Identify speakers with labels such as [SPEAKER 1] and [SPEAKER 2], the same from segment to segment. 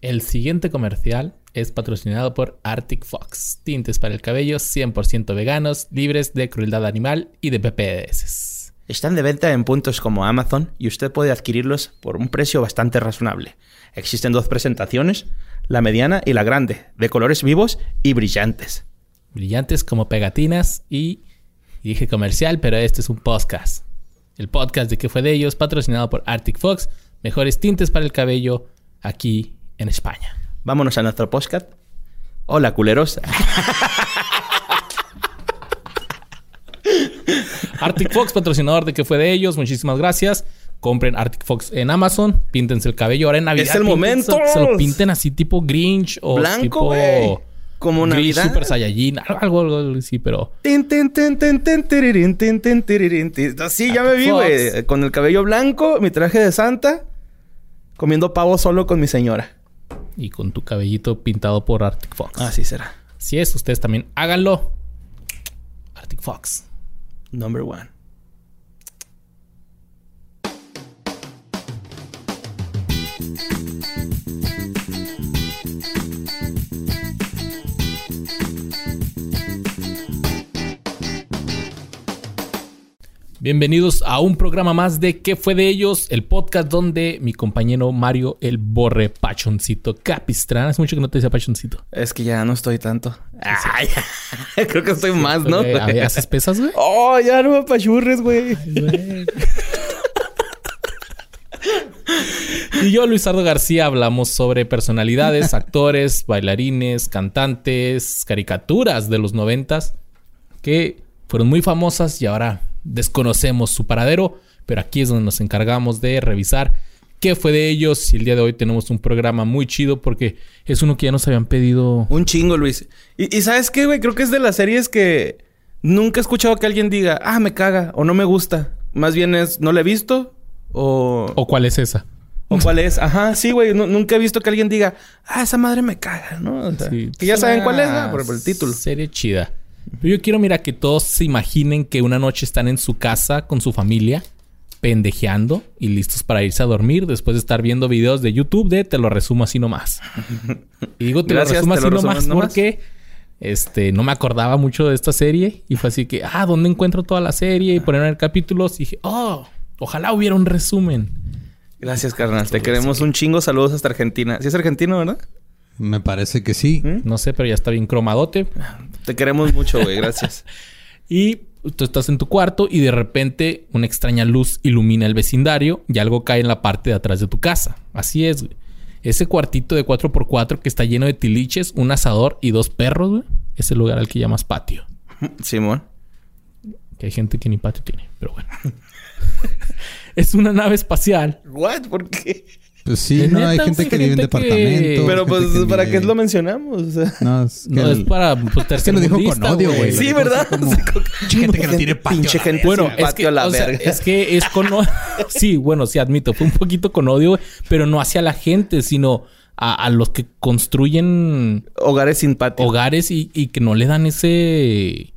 [SPEAKER 1] El siguiente comercial es patrocinado por Arctic Fox, tintes para el cabello 100% veganos, libres de crueldad animal y de PPDS.
[SPEAKER 2] Están de venta en puntos como Amazon y usted puede adquirirlos por un precio bastante razonable. Existen dos presentaciones, la mediana y la grande, de colores vivos y brillantes.
[SPEAKER 1] Brillantes como pegatinas y, y dije comercial, pero este es un podcast. El podcast de que fue de ellos, patrocinado por Arctic Fox, mejores tintes para el cabello aquí en España.
[SPEAKER 2] Vámonos a nuestro podcast. Hola, culeros.
[SPEAKER 1] Arctic Fox, patrocinador de que fue de ellos, muchísimas gracias. Compren Arctic Fox en Amazon, píntense el cabello ahora en Navidad.
[SPEAKER 2] Es el momento.
[SPEAKER 1] Se lo pinten así tipo Grinch o
[SPEAKER 2] Blanco,
[SPEAKER 1] tipo
[SPEAKER 2] güey. Como
[SPEAKER 1] Grinch
[SPEAKER 2] Navidad.
[SPEAKER 1] Super Saiyajin, algo, algo, algo así, pero
[SPEAKER 2] Tin, tin, tin, tin, tin, tirirín, tin, tin, tirirín, tin. Sí, ya me vi, güey. Con el cabello blanco, mi traje de santa, comiendo pavo solo con mi señora.
[SPEAKER 1] Y con tu cabellito pintado por Arctic Fox.
[SPEAKER 2] Así será.
[SPEAKER 1] Si es, ustedes también háganlo. Arctic Fox.
[SPEAKER 2] Number one.
[SPEAKER 1] Bienvenidos a un programa más de ¿Qué fue de ellos? El podcast donde mi compañero Mario el Borre Pachoncito Capistrán. Hace mucho que no te decía Pachoncito.
[SPEAKER 2] Es que ya no estoy tanto. Ay, creo que estoy más, ¿no?
[SPEAKER 1] Ver, ¿Haces pesas, güey?
[SPEAKER 2] Oh, ya no me apachurres, güey.
[SPEAKER 1] Y yo, Luisardo García, hablamos sobre personalidades, actores, bailarines, cantantes, caricaturas de los noventas que fueron muy famosas y ahora desconocemos su paradero, pero aquí es donde nos encargamos de revisar qué fue de ellos y el día de hoy tenemos un programa muy chido porque es uno que ya nos habían pedido.
[SPEAKER 2] Un chingo, Luis. Y, y ¿sabes qué, güey? Creo que es de las series que nunca he escuchado que alguien diga, ah, me caga o no me gusta. Más bien es, no la he visto o...
[SPEAKER 1] ¿O cuál es esa?
[SPEAKER 2] ¿O cuál es? Ajá, sí, güey. Nu- nunca he visto que alguien diga, ah, esa madre me caga, ¿no? O sea,
[SPEAKER 1] Sí,
[SPEAKER 2] que ya saben cuál es, ¿no? por, por el título.
[SPEAKER 1] Serie chida. Pero yo quiero, mira, que todos se imaginen que una noche están en su casa con su familia, pendejeando y listos para irse a dormir después de estar viendo videos de YouTube de te lo resumo así nomás. Y digo te
[SPEAKER 2] Gracias,
[SPEAKER 1] lo resumo
[SPEAKER 2] te
[SPEAKER 1] así
[SPEAKER 2] lo
[SPEAKER 1] nomás
[SPEAKER 2] resumes nomás.
[SPEAKER 1] porque este, no me acordaba mucho de esta serie y fue así que, ah, ¿dónde encuentro toda la serie? Y poner capítulos y dije, oh, ojalá hubiera un resumen.
[SPEAKER 2] Gracias, carnal. Te queremos un chingo. Saludos hasta Argentina. Sí es argentino, ¿verdad?
[SPEAKER 3] Me parece que sí.
[SPEAKER 1] No sé, pero ya está bien cromadote.
[SPEAKER 2] Te queremos mucho, güey. Gracias.
[SPEAKER 1] Y tú estás en tu cuarto y de repente una extraña luz ilumina el vecindario y algo cae en la parte de atrás de tu casa. Así es, güey. Ese cuartito de 4x4 que está lleno de tiliches, un asador y dos perros, güey. Es el lugar al que llamas patio.
[SPEAKER 2] Simón.
[SPEAKER 1] Que hay gente que ni patio tiene, pero bueno. es una nave espacial.
[SPEAKER 2] ¿What? ¿Por qué?
[SPEAKER 3] Pues sí, no,
[SPEAKER 1] neta,
[SPEAKER 3] hay gente
[SPEAKER 1] sí,
[SPEAKER 3] que vive en departamentos.
[SPEAKER 2] Pero pues,
[SPEAKER 3] que
[SPEAKER 2] ¿para
[SPEAKER 3] vive-
[SPEAKER 2] qué lo mencionamos? O sea,
[SPEAKER 3] No, es que,
[SPEAKER 1] No,
[SPEAKER 3] el-
[SPEAKER 1] es para pues,
[SPEAKER 3] es que lo dijo con odio, güey.
[SPEAKER 2] Sí, ¿verdad?
[SPEAKER 3] como, gente que no tiene patio.
[SPEAKER 2] Pinche gente.
[SPEAKER 3] verga".
[SPEAKER 1] Bueno, es
[SPEAKER 2] patio
[SPEAKER 1] que,
[SPEAKER 2] a la
[SPEAKER 1] o sea,
[SPEAKER 2] verga.
[SPEAKER 1] es que es con... sí, bueno, sí, admito. Fue un poquito con odio, güey, pero no hacia la gente, sino a, a los que construyen
[SPEAKER 2] Hogares sin patio.
[SPEAKER 1] hogares y, y que no le dan ese...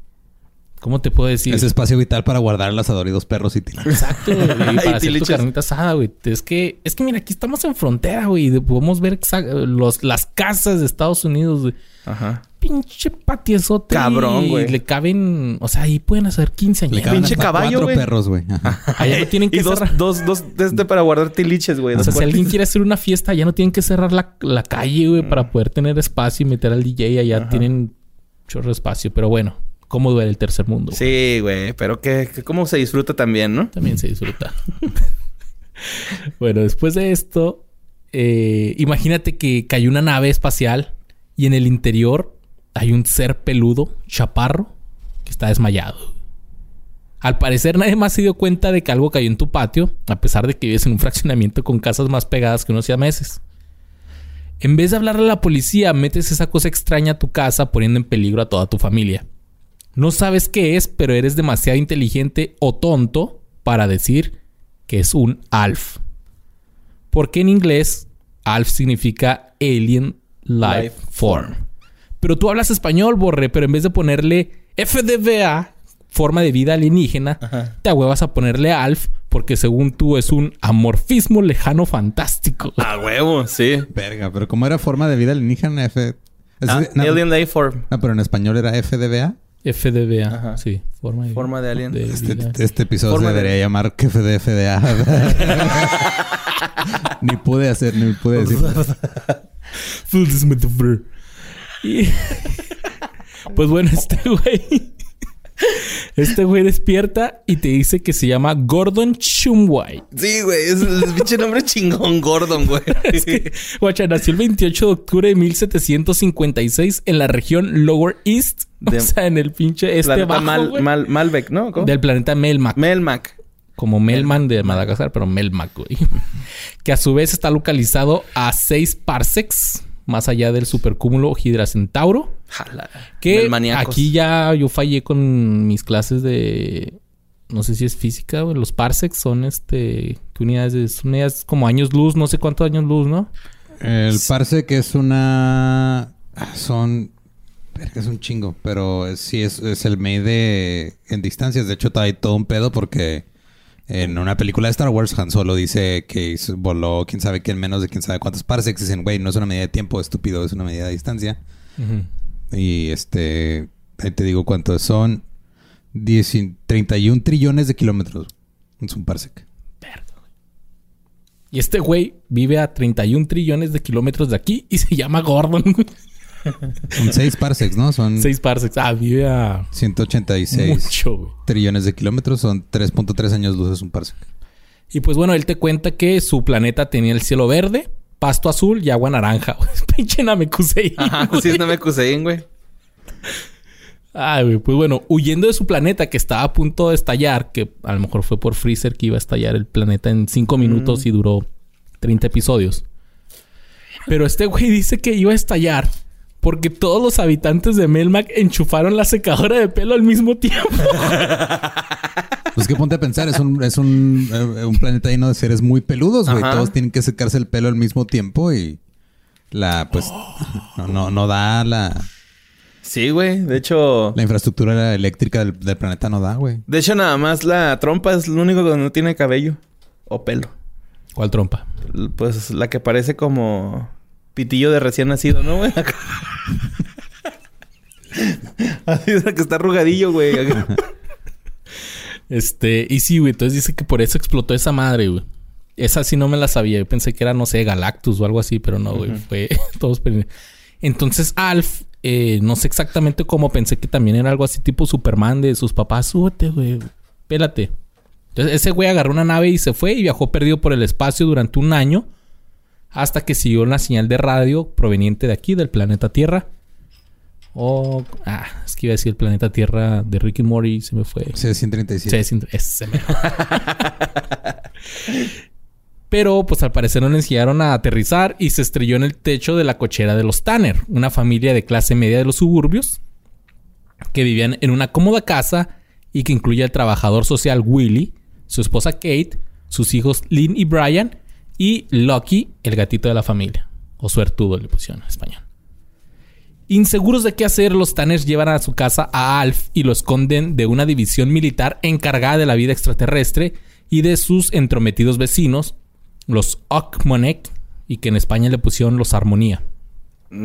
[SPEAKER 1] ¿Cómo te puedo decir?
[SPEAKER 3] Ese espacio vital para guardar el asador y dos perros y tirar.
[SPEAKER 1] Exacto, güey, y para
[SPEAKER 2] Y
[SPEAKER 1] hacer tu
[SPEAKER 2] tiliches.
[SPEAKER 1] carnita asada, güey. Es que, es que mira, aquí estamos en frontera, güey. y de- Podemos ver los, las casas de Estados Unidos, güey.
[SPEAKER 2] Ajá.
[SPEAKER 1] Pinche patiezote.
[SPEAKER 2] Cabrón,
[SPEAKER 1] y
[SPEAKER 2] güey.
[SPEAKER 1] Le caben... O sea, ahí pueden hacer 15
[SPEAKER 3] Le
[SPEAKER 1] años.
[SPEAKER 3] caben
[SPEAKER 2] Pinche
[SPEAKER 3] hasta
[SPEAKER 2] caballo,
[SPEAKER 3] cuatro
[SPEAKER 2] güey.
[SPEAKER 3] perros, güey. Ajá.
[SPEAKER 1] Allá no tienen
[SPEAKER 2] Y
[SPEAKER 1] que
[SPEAKER 2] dos,
[SPEAKER 1] cerrar.
[SPEAKER 2] dos, dos, este para guardar tiliches, güey.
[SPEAKER 1] O sea, si alguien quiere hacer una fiesta, ya no tienen que cerrar la, la calle, güey, para poder tener espacio y meter al DJ. Allá tienen chorro espacio. Pero bueno, ¿cómo duele el tercer mundo? güey?
[SPEAKER 2] Sí, güey. Pero que, que cómo se disfruta también, ¿no?
[SPEAKER 1] También se disfruta. bueno, después de esto, eh, imagínate que cayó una nave espacial y en el interior hay un ser peludo, chaparro, que está desmayado. Al parecer nadie más se dio cuenta de que algo cayó en tu patio, a pesar de que vives en un fraccionamiento con casas más pegadas que unos meses. En vez de hablarle a la policía, metes esa cosa extraña a tu casa poniendo en peligro a toda tu familia. No sabes qué es, pero eres demasiado inteligente o tonto para decir que es un ALF. Porque en inglés ALF significa Alien Life,
[SPEAKER 2] Life
[SPEAKER 1] Form. Pero tú hablas español, Borre, pero en vez de ponerle FDVA, forma de vida alienígena,
[SPEAKER 2] Ajá.
[SPEAKER 1] te ahuevas a ponerle ALF porque según tú es un amorfismo lejano fantástico.
[SPEAKER 2] A huevo, sí.
[SPEAKER 3] Verga, pero como era forma de vida alienígena, F.
[SPEAKER 2] Ah,
[SPEAKER 3] no,
[SPEAKER 2] Alien Life-Form.
[SPEAKER 3] no, pero en español era FDBA.
[SPEAKER 1] FDBA,
[SPEAKER 2] Ajá.
[SPEAKER 1] sí, forma de,
[SPEAKER 2] Forma de alien.
[SPEAKER 3] Este, este episodio
[SPEAKER 2] Forma
[SPEAKER 3] se
[SPEAKER 2] de-
[SPEAKER 3] debería llamar que FDA. ni pude hacer, ni pude decir.
[SPEAKER 1] Y- pues bueno, este güey. Este güey despierta y te dice que se llama Gordon Shumway.
[SPEAKER 2] Sí, güey. Es el pinche nombre chingón, Gordon, güey.
[SPEAKER 1] Guacha, nació el 28 de octubre de 1756 en la región Lower East.
[SPEAKER 2] De-
[SPEAKER 1] o sea, en el pinche este bajo,
[SPEAKER 2] Mal, Mal- Malbec, ¿no? ¿Cómo?
[SPEAKER 1] Del planeta Melmac.
[SPEAKER 2] Melmac.
[SPEAKER 1] como Melman de Madagascar, pero Melmac, güey. que a su vez está localizado a 6 parsecs más allá del supercúmulo Hydra Centauro.
[SPEAKER 2] Jala.
[SPEAKER 1] Que aquí ya yo fallé con mis clases de. No sé si es física, güey. Los parsecs son este. ¿Qué unidades? de- Son unidades como años luz, no sé cuántos años luz, ¿no?
[SPEAKER 3] El parse que es una. ah, Son. Es un chingo, pero sí es, es el made en distancias. De hecho, hay todo un pedo porque en una película de Star Wars, Han Solo dice que voló quién sabe qué en menos de quién sabe cuántos parsecs. Dicen, güey, no es una medida de tiempo, estúpido, es una medida de distancia. Y este. Ahí te digo cuántos son. 10 y- 31 trillones de kilómetros. Es un parsec.
[SPEAKER 1] Y este güey vive a 31 trillones de kilómetros de aquí y se llama Gordon.
[SPEAKER 3] Son 6 parsecs, ¿no? Son
[SPEAKER 1] 6 parsecs. Ah, vive a
[SPEAKER 3] 186
[SPEAKER 1] mucho, güey.
[SPEAKER 3] trillones de kilómetros. Son 3.3 años luz, es un parsec.
[SPEAKER 1] Y pues bueno, él te cuenta que su planeta tenía el cielo verde, pasto azul y agua naranja. Pinche Namekusei.
[SPEAKER 2] Ajá,
[SPEAKER 1] güey.
[SPEAKER 2] sí, es Namekusein, güey.
[SPEAKER 1] Ay, güey, pues bueno, huyendo de su planeta que estaba a punto de estallar, que a lo mejor fue por Freezer que iba a estallar el planeta en 5 minutos y duró 30 episodios. Pero este güey dice que iba a estallar porque todos los habitantes de Melmac enchufaron la secadora de pelo al mismo tiempo.
[SPEAKER 3] Pues que ponte a pensar, es un, es un, eh, un planeta lleno de seres muy peludos, güey. Todos tienen que secarse el pelo al mismo tiempo y la, pues, no, no, no da la,
[SPEAKER 2] Sí, güey. De hecho...
[SPEAKER 3] la infraestructura eléctrica del, del planeta no da, güey.
[SPEAKER 2] De hecho, nada más la trompa es lo único que no tiene cabello. O pelo.
[SPEAKER 1] ¿Cuál trompa?
[SPEAKER 2] Pues la que parece como... Pitillo de recién nacido, ¿no, güey? Así es la que está arrugadillo, güey.
[SPEAKER 1] Este, y sí, güey, entonces dice que por eso explotó esa madre, güey. Esa sí no me la sabía. Yo pensé que era, no sé, Galactus o algo así, pero no, güey. Fue todos. Entonces, Alf, eh, no sé exactamente cómo pensé que también era algo así tipo Superman de sus papás. Súbete, güey. Pélate. Entonces, ese güey agarró una nave y se fue y viajó perdido por el espacio durante un año hasta que siguió una señal de radio proveniente de aquí, del planeta Tierra. O. ah, es que iba a decir el planeta Tierra de Ricky Morty y se me fue.
[SPEAKER 3] C-137.
[SPEAKER 1] Sí, es int- ese mero. Pero, pues al parecer no le enseñaron a aterrizar y se estrelló en el techo de la cochera de los Tanner, una familia de clase media de los suburbios que vivían en una cómoda casa y que incluye al trabajador social Willy, su esposa Kate, sus hijos Lynn y Brian y Lucky, el gatito de la familia. O suertudo le pusieron en español. Inseguros de qué hacer, los Tanners llevan a su casa a Alf y lo esconden de una división militar encargada de la vida extraterrestre y de sus entrometidos vecinos, los Okmonek, y que en España le pusieron los Armonía.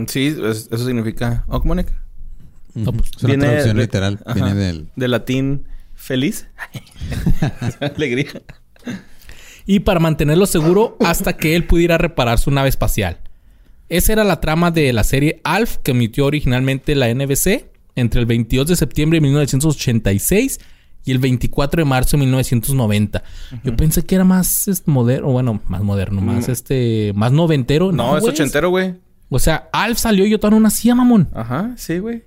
[SPEAKER 2] Sí, es- eso significa Okmonek.
[SPEAKER 1] No, pues,
[SPEAKER 3] Es una
[SPEAKER 2] Viene
[SPEAKER 3] traducción
[SPEAKER 2] de-
[SPEAKER 3] literal.
[SPEAKER 2] Ajá.
[SPEAKER 3] Viene del...
[SPEAKER 2] De latín feliz. Alegría.
[SPEAKER 1] Y para mantenerlo seguro hasta que él pudiera reparar su nave espacial. Esa era la trama de la serie Alf que emitió originalmente la NBC entre el 22 de septiembre de 1986 y el 24 de marzo de 1990. Yo pensé que era más moderno, bueno, más moderno, más este, más noventero.
[SPEAKER 2] No, es ochentero, güey.
[SPEAKER 1] O sea, Alf salió y yo todavía no nacía, mamón.
[SPEAKER 2] Ajá, sí, güey.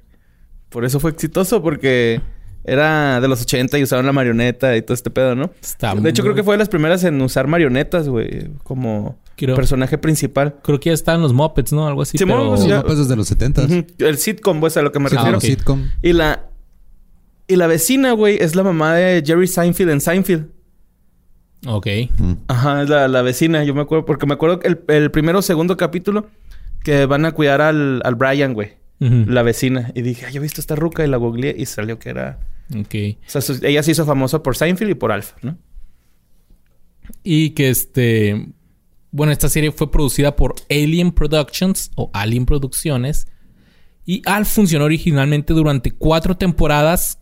[SPEAKER 2] Por eso fue exitoso, porque era de los 80 y usaban la marioneta y todo este pedo, ¿no?
[SPEAKER 1] Está
[SPEAKER 2] de hecho,
[SPEAKER 1] muy-
[SPEAKER 2] creo que fue de las primeras en usar marionetas, güey, como
[SPEAKER 1] Creo.
[SPEAKER 2] personaje principal.
[SPEAKER 1] Creo que ya estaban los Muppets, ¿no? Algo así.
[SPEAKER 2] Simón,
[SPEAKER 1] pero...
[SPEAKER 3] Los
[SPEAKER 2] ya-
[SPEAKER 3] mapas desde los 70
[SPEAKER 2] Ujú. El sitcom, pues, a lo que me
[SPEAKER 3] Sí,
[SPEAKER 2] refiero.
[SPEAKER 1] ok.
[SPEAKER 3] sitcom.
[SPEAKER 2] Y la... Y la vecina, güey, es la mamá de Jerry Seinfeld en Seinfeld.
[SPEAKER 1] Ok.
[SPEAKER 3] Mm.
[SPEAKER 2] Ajá, es la, la vecina. Yo me acuerdo... Porque me acuerdo que el, el primero o segundo capítulo... Que van a cuidar al, al Brian, güey. La vecina. Y dije, ay, yo he visto esta ruca. Y la googleé y salió que era...
[SPEAKER 1] Ok.
[SPEAKER 2] O sea, ella se hizo famosa por Seinfeld y por Alf, ¿no?
[SPEAKER 1] Y que este. Bueno, esta serie fue producida por Alien Productions o Alien Producciones. Y Alf funcionó originalmente durante cuatro temporadas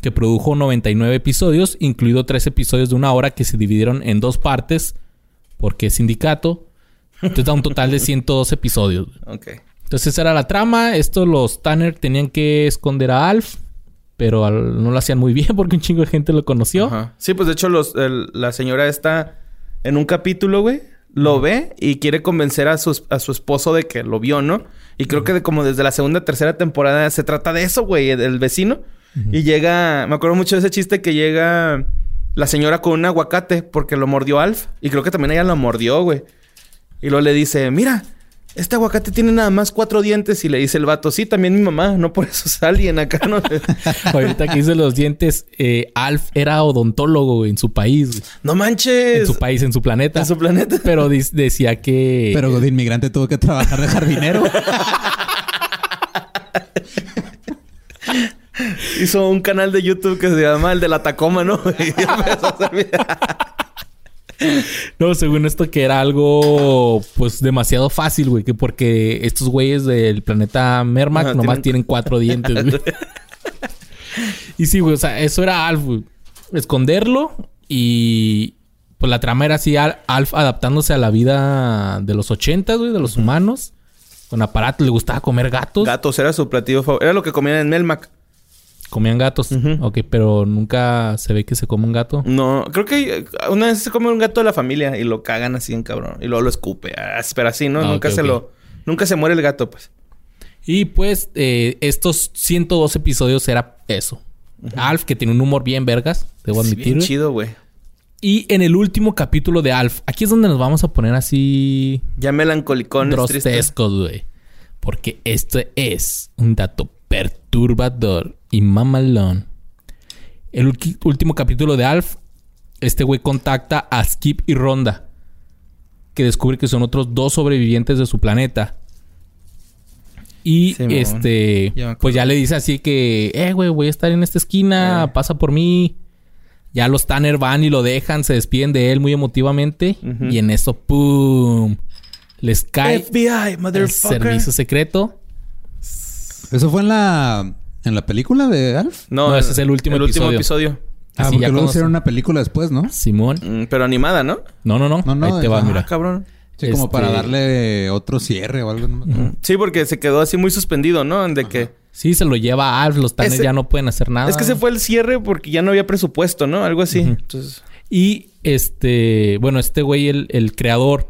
[SPEAKER 1] que produjo 99 episodios, incluido tres episodios de una hora que se dividieron en dos partes porque es sindicato. Entonces da un total de 102 episodios.
[SPEAKER 2] Ok.
[SPEAKER 1] Entonces esa era la trama. Esto los Tanner tenían que esconder a Alf, pero al- no lo hacían muy bien porque un chingo de gente lo conoció.
[SPEAKER 2] Ajá. Sí, pues de hecho los, el- la señora está en un capítulo, güey. Lo ve y quiere convencer a su, a su esposo de que lo vio, ¿no? Y creo que de como desde la segunda, tercera temporada se trata de eso, güey, el vecino. Y llega, me acuerdo mucho de ese chiste que llega la señora con un aguacate porque lo mordió Alf. Y creo que también ella lo mordió, güey. Y luego le dice, mira, este aguacate tiene nada más cuatro dientes. Y le dice el vato, sí, también mi mamá, no por eso es alguien acá, ¿no?
[SPEAKER 1] Ahorita que hice los dientes, eh, Alf era odontólogo en su país.
[SPEAKER 2] no manches.
[SPEAKER 1] En su país, en su planeta.
[SPEAKER 2] En su planeta.
[SPEAKER 1] Pero decía que...
[SPEAKER 3] Pero de inmigrante tuvo que trabajar de jardinero.
[SPEAKER 2] Hizo un canal de YouTube que se llama el de la Tacoma, ¿no? Y empezó a hacer.
[SPEAKER 1] No, según esto que era algo pues demasiado fácil, güey, que porque estos güeyes del planeta Mermac
[SPEAKER 2] Ajá,
[SPEAKER 1] nomás
[SPEAKER 2] tienen-
[SPEAKER 1] tienen cuatro dientes, güey. y sí, güey, o sea, eso era Alf, güey. Esconderlo y pues la trama era así, Al- Alf adaptándose a la vida de los ochentas, güey, de los humanos. Con aparatos, le gustaba comer gatos.
[SPEAKER 2] Gatos era su platillo favorito. Era lo que comían en Melmac.
[SPEAKER 1] Comían gatos.
[SPEAKER 2] Ujú.
[SPEAKER 1] Ok, pero nunca se ve que se come un gato.
[SPEAKER 2] No, creo que una vez se come un gato de la familia y lo cagan así en cabrón. Y luego lo escupe. Ah, Pero así, ¿no?
[SPEAKER 1] Ah,
[SPEAKER 2] nunca se lo... Nunca se muere el gato, pues.
[SPEAKER 1] Y pues eh, estos 102 episodios era eso. Alf, que tiene un humor bien vergas, debo admitir.
[SPEAKER 2] bien chido, güey.
[SPEAKER 1] Y en el último capítulo de Alf, aquí es donde nos vamos a poner así
[SPEAKER 2] Ya melancolicones, tristes.
[SPEAKER 1] grotescos, güey. Porque esto es un dato perturbador y mamalón. El último capítulo de Alf, este güey contacta a Skip y Ronda, que descubre que son otros dos sobrevivientes de su planeta. Y este,
[SPEAKER 2] Ya
[SPEAKER 1] pues ya le dice así que, eh, güey, voy a estar en esta esquina,
[SPEAKER 2] Eh.
[SPEAKER 1] pasa por mí. Ya los Tanner van y lo dejan, se despiden de él muy emotivamente. Y en eso, ¡pum! Les cae
[SPEAKER 2] FBI,
[SPEAKER 1] el
[SPEAKER 2] motherfucker.
[SPEAKER 1] servicio secreto.
[SPEAKER 3] ¿Eso fue en la, en la película de Alf?
[SPEAKER 2] No,
[SPEAKER 1] No, ese es el último
[SPEAKER 2] el último
[SPEAKER 1] episodio.
[SPEAKER 2] episodio.
[SPEAKER 3] Ah,
[SPEAKER 1] Así
[SPEAKER 3] porque
[SPEAKER 1] ya
[SPEAKER 3] luego hicieron una película después, ¿no?
[SPEAKER 1] Simón.
[SPEAKER 2] Mm, pero animada, ¿no?
[SPEAKER 1] No, no, no.
[SPEAKER 3] No, no,
[SPEAKER 1] Ahí te va,
[SPEAKER 3] ah,
[SPEAKER 1] mira.
[SPEAKER 2] Cabrón.
[SPEAKER 3] Sí, como
[SPEAKER 1] Este-
[SPEAKER 3] para darle otro cierre o algo. ¿no?
[SPEAKER 2] Sí, porque se quedó así muy suspendido, ¿no? De que...
[SPEAKER 1] Sí, se lo lleva a Alf. Los Tanner
[SPEAKER 2] Ese-
[SPEAKER 1] ya no pueden hacer nada.
[SPEAKER 2] Es que se fue el cierre porque ya no había presupuesto, ¿no? Algo así. Entonces...
[SPEAKER 1] Y este... Bueno, este güey, el, el creador,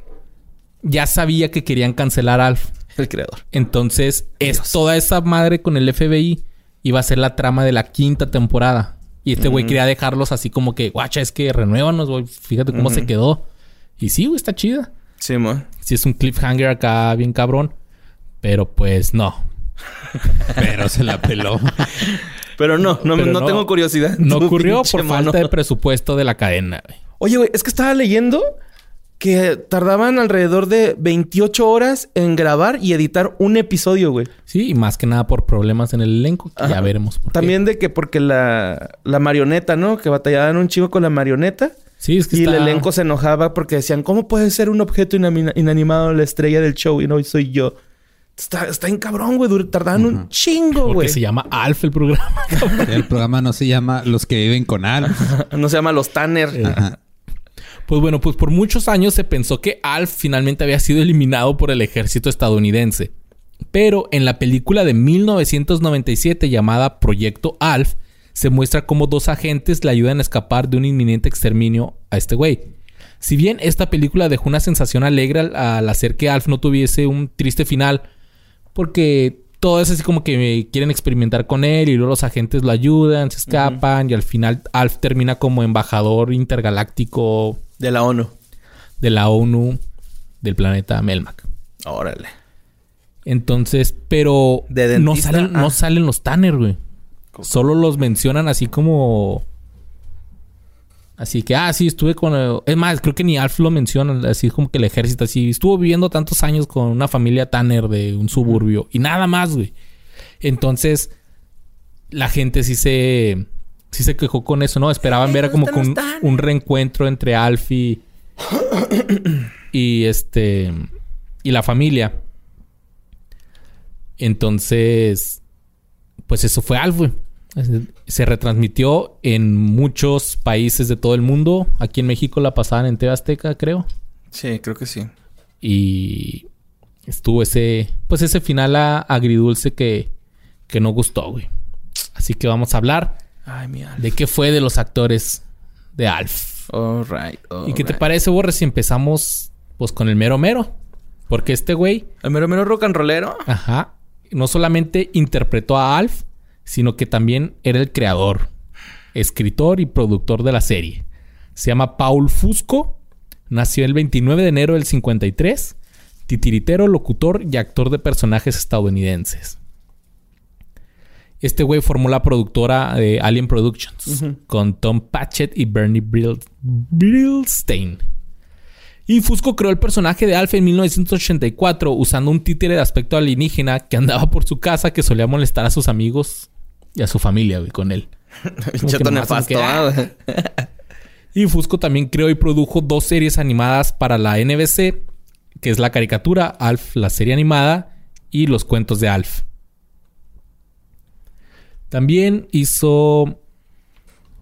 [SPEAKER 1] ya sabía que querían cancelar a Alf.
[SPEAKER 2] El creador.
[SPEAKER 1] Entonces, es
[SPEAKER 2] Dios.
[SPEAKER 1] toda esa madre con el FBI iba a ser la trama de la quinta temporada. Y este güey quería dejarlos así como que, guacha, es que renuévanos, güey. Fíjate cómo se quedó. Y sí, güey, está chida.
[SPEAKER 2] Sí, mo.
[SPEAKER 1] Sí, es un cliffhanger acá bien cabrón. Pero pues no.
[SPEAKER 3] Pero se la peló.
[SPEAKER 2] Pero no, no,
[SPEAKER 1] Pero
[SPEAKER 2] no,
[SPEAKER 1] no.
[SPEAKER 2] tengo curiosidad.
[SPEAKER 1] No ocurrió por falta de presupuesto de la cadena, güey.
[SPEAKER 2] Oye, güey, es que estaba leyendo que tardaban alrededor de 28 horas en grabar y editar un episodio, güey.
[SPEAKER 1] Sí, y más que nada por problemas en el elenco. que Ya veremos por qué.
[SPEAKER 2] También de que porque la, la marioneta, ¿no? Que batallaban un chico con la marioneta.
[SPEAKER 1] Sí, es que
[SPEAKER 2] Y
[SPEAKER 1] está...
[SPEAKER 2] el elenco se enojaba porque decían, ¿cómo puede ser un objeto inanimado la estrella del show y no soy yo? Está, está en cabrón, güey. Tardaban un chingo,
[SPEAKER 1] Porque
[SPEAKER 2] güey.
[SPEAKER 1] se llama Alf el programa.
[SPEAKER 3] El programa no se llama Los que viven con Alf.
[SPEAKER 2] No se llama Los Tanner.
[SPEAKER 3] Ajá.
[SPEAKER 1] Pues bueno, pues por muchos años se pensó que Alf finalmente había sido eliminado por el ejército estadounidense. Pero en la película de 1997 llamada Proyecto Alf, se muestra cómo dos agentes le ayudan a escapar de un inminente exterminio a este güey. Si bien esta película dejó una sensación alegre al, al hacer que Alf no tuviese un triste final, porque todo es así como que quieren experimentar con él y luego los agentes lo ayudan, se escapan y al final Alf termina como embajador intergaláctico
[SPEAKER 2] De la ONU.
[SPEAKER 1] de la ONU del planeta Melmac.
[SPEAKER 2] Órale.
[SPEAKER 1] Entonces, pero
[SPEAKER 2] De
[SPEAKER 1] no salen, no
[SPEAKER 2] ah.
[SPEAKER 1] salen los Tanner, güey. Solo los mencionan así como. Así que, ah, sí, estuve con. el- Es más, creo que ni Alf lo menciona, así como que el ejército, así. Estuvo viviendo tantos años con una familia Tanner de un suburbio y nada más, güey. Entonces, la gente sí se. Sí se quejó con eso, ¿no? Esperaban ver
[SPEAKER 2] ¿dónde
[SPEAKER 1] como que un, reencuentro entre Alf y, este. Y la familia. Entonces. Pues eso fue Alf, güey. Se retransmitió en muchos países de todo el mundo. Aquí en México la pasaban en TV Azteca, creo.
[SPEAKER 2] Sí, creo que sí.
[SPEAKER 1] Y estuvo ese, pues ese final a- agridulce que, que no gustó, güey. Así que vamos a hablar
[SPEAKER 2] Ay, mi Alf.
[SPEAKER 1] de qué fue de los actores de Alf.
[SPEAKER 2] All right. all
[SPEAKER 1] ¿Y qué te parece, Borre, si empezamos pues con el mero mero? Porque este güey,
[SPEAKER 2] ¿El mero mero rock and rollero?
[SPEAKER 1] ajá, no solamente interpretó a Alf, sino que también era el creador, escritor y productor de la serie. Se llama Paul Fusco, nació el 29 de enero del 53, titiritero, locutor y actor de personajes estadounidenses. Este güey formó la productora de Alien Productions con Tom Patchett y Bernie Brillstein. Y Fusco creó el personaje de Alf en 1984 usando un títere de aspecto alienígena que andaba por su casa que solía molestar a sus amigos y a su familia güey, con él.
[SPEAKER 2] Chato nefasto, ah.
[SPEAKER 1] Y Fusco también creó y produjo dos series animadas para la NBC, que es la caricatura Alf, la serie animada, y los cuentos de Alf. También hizo...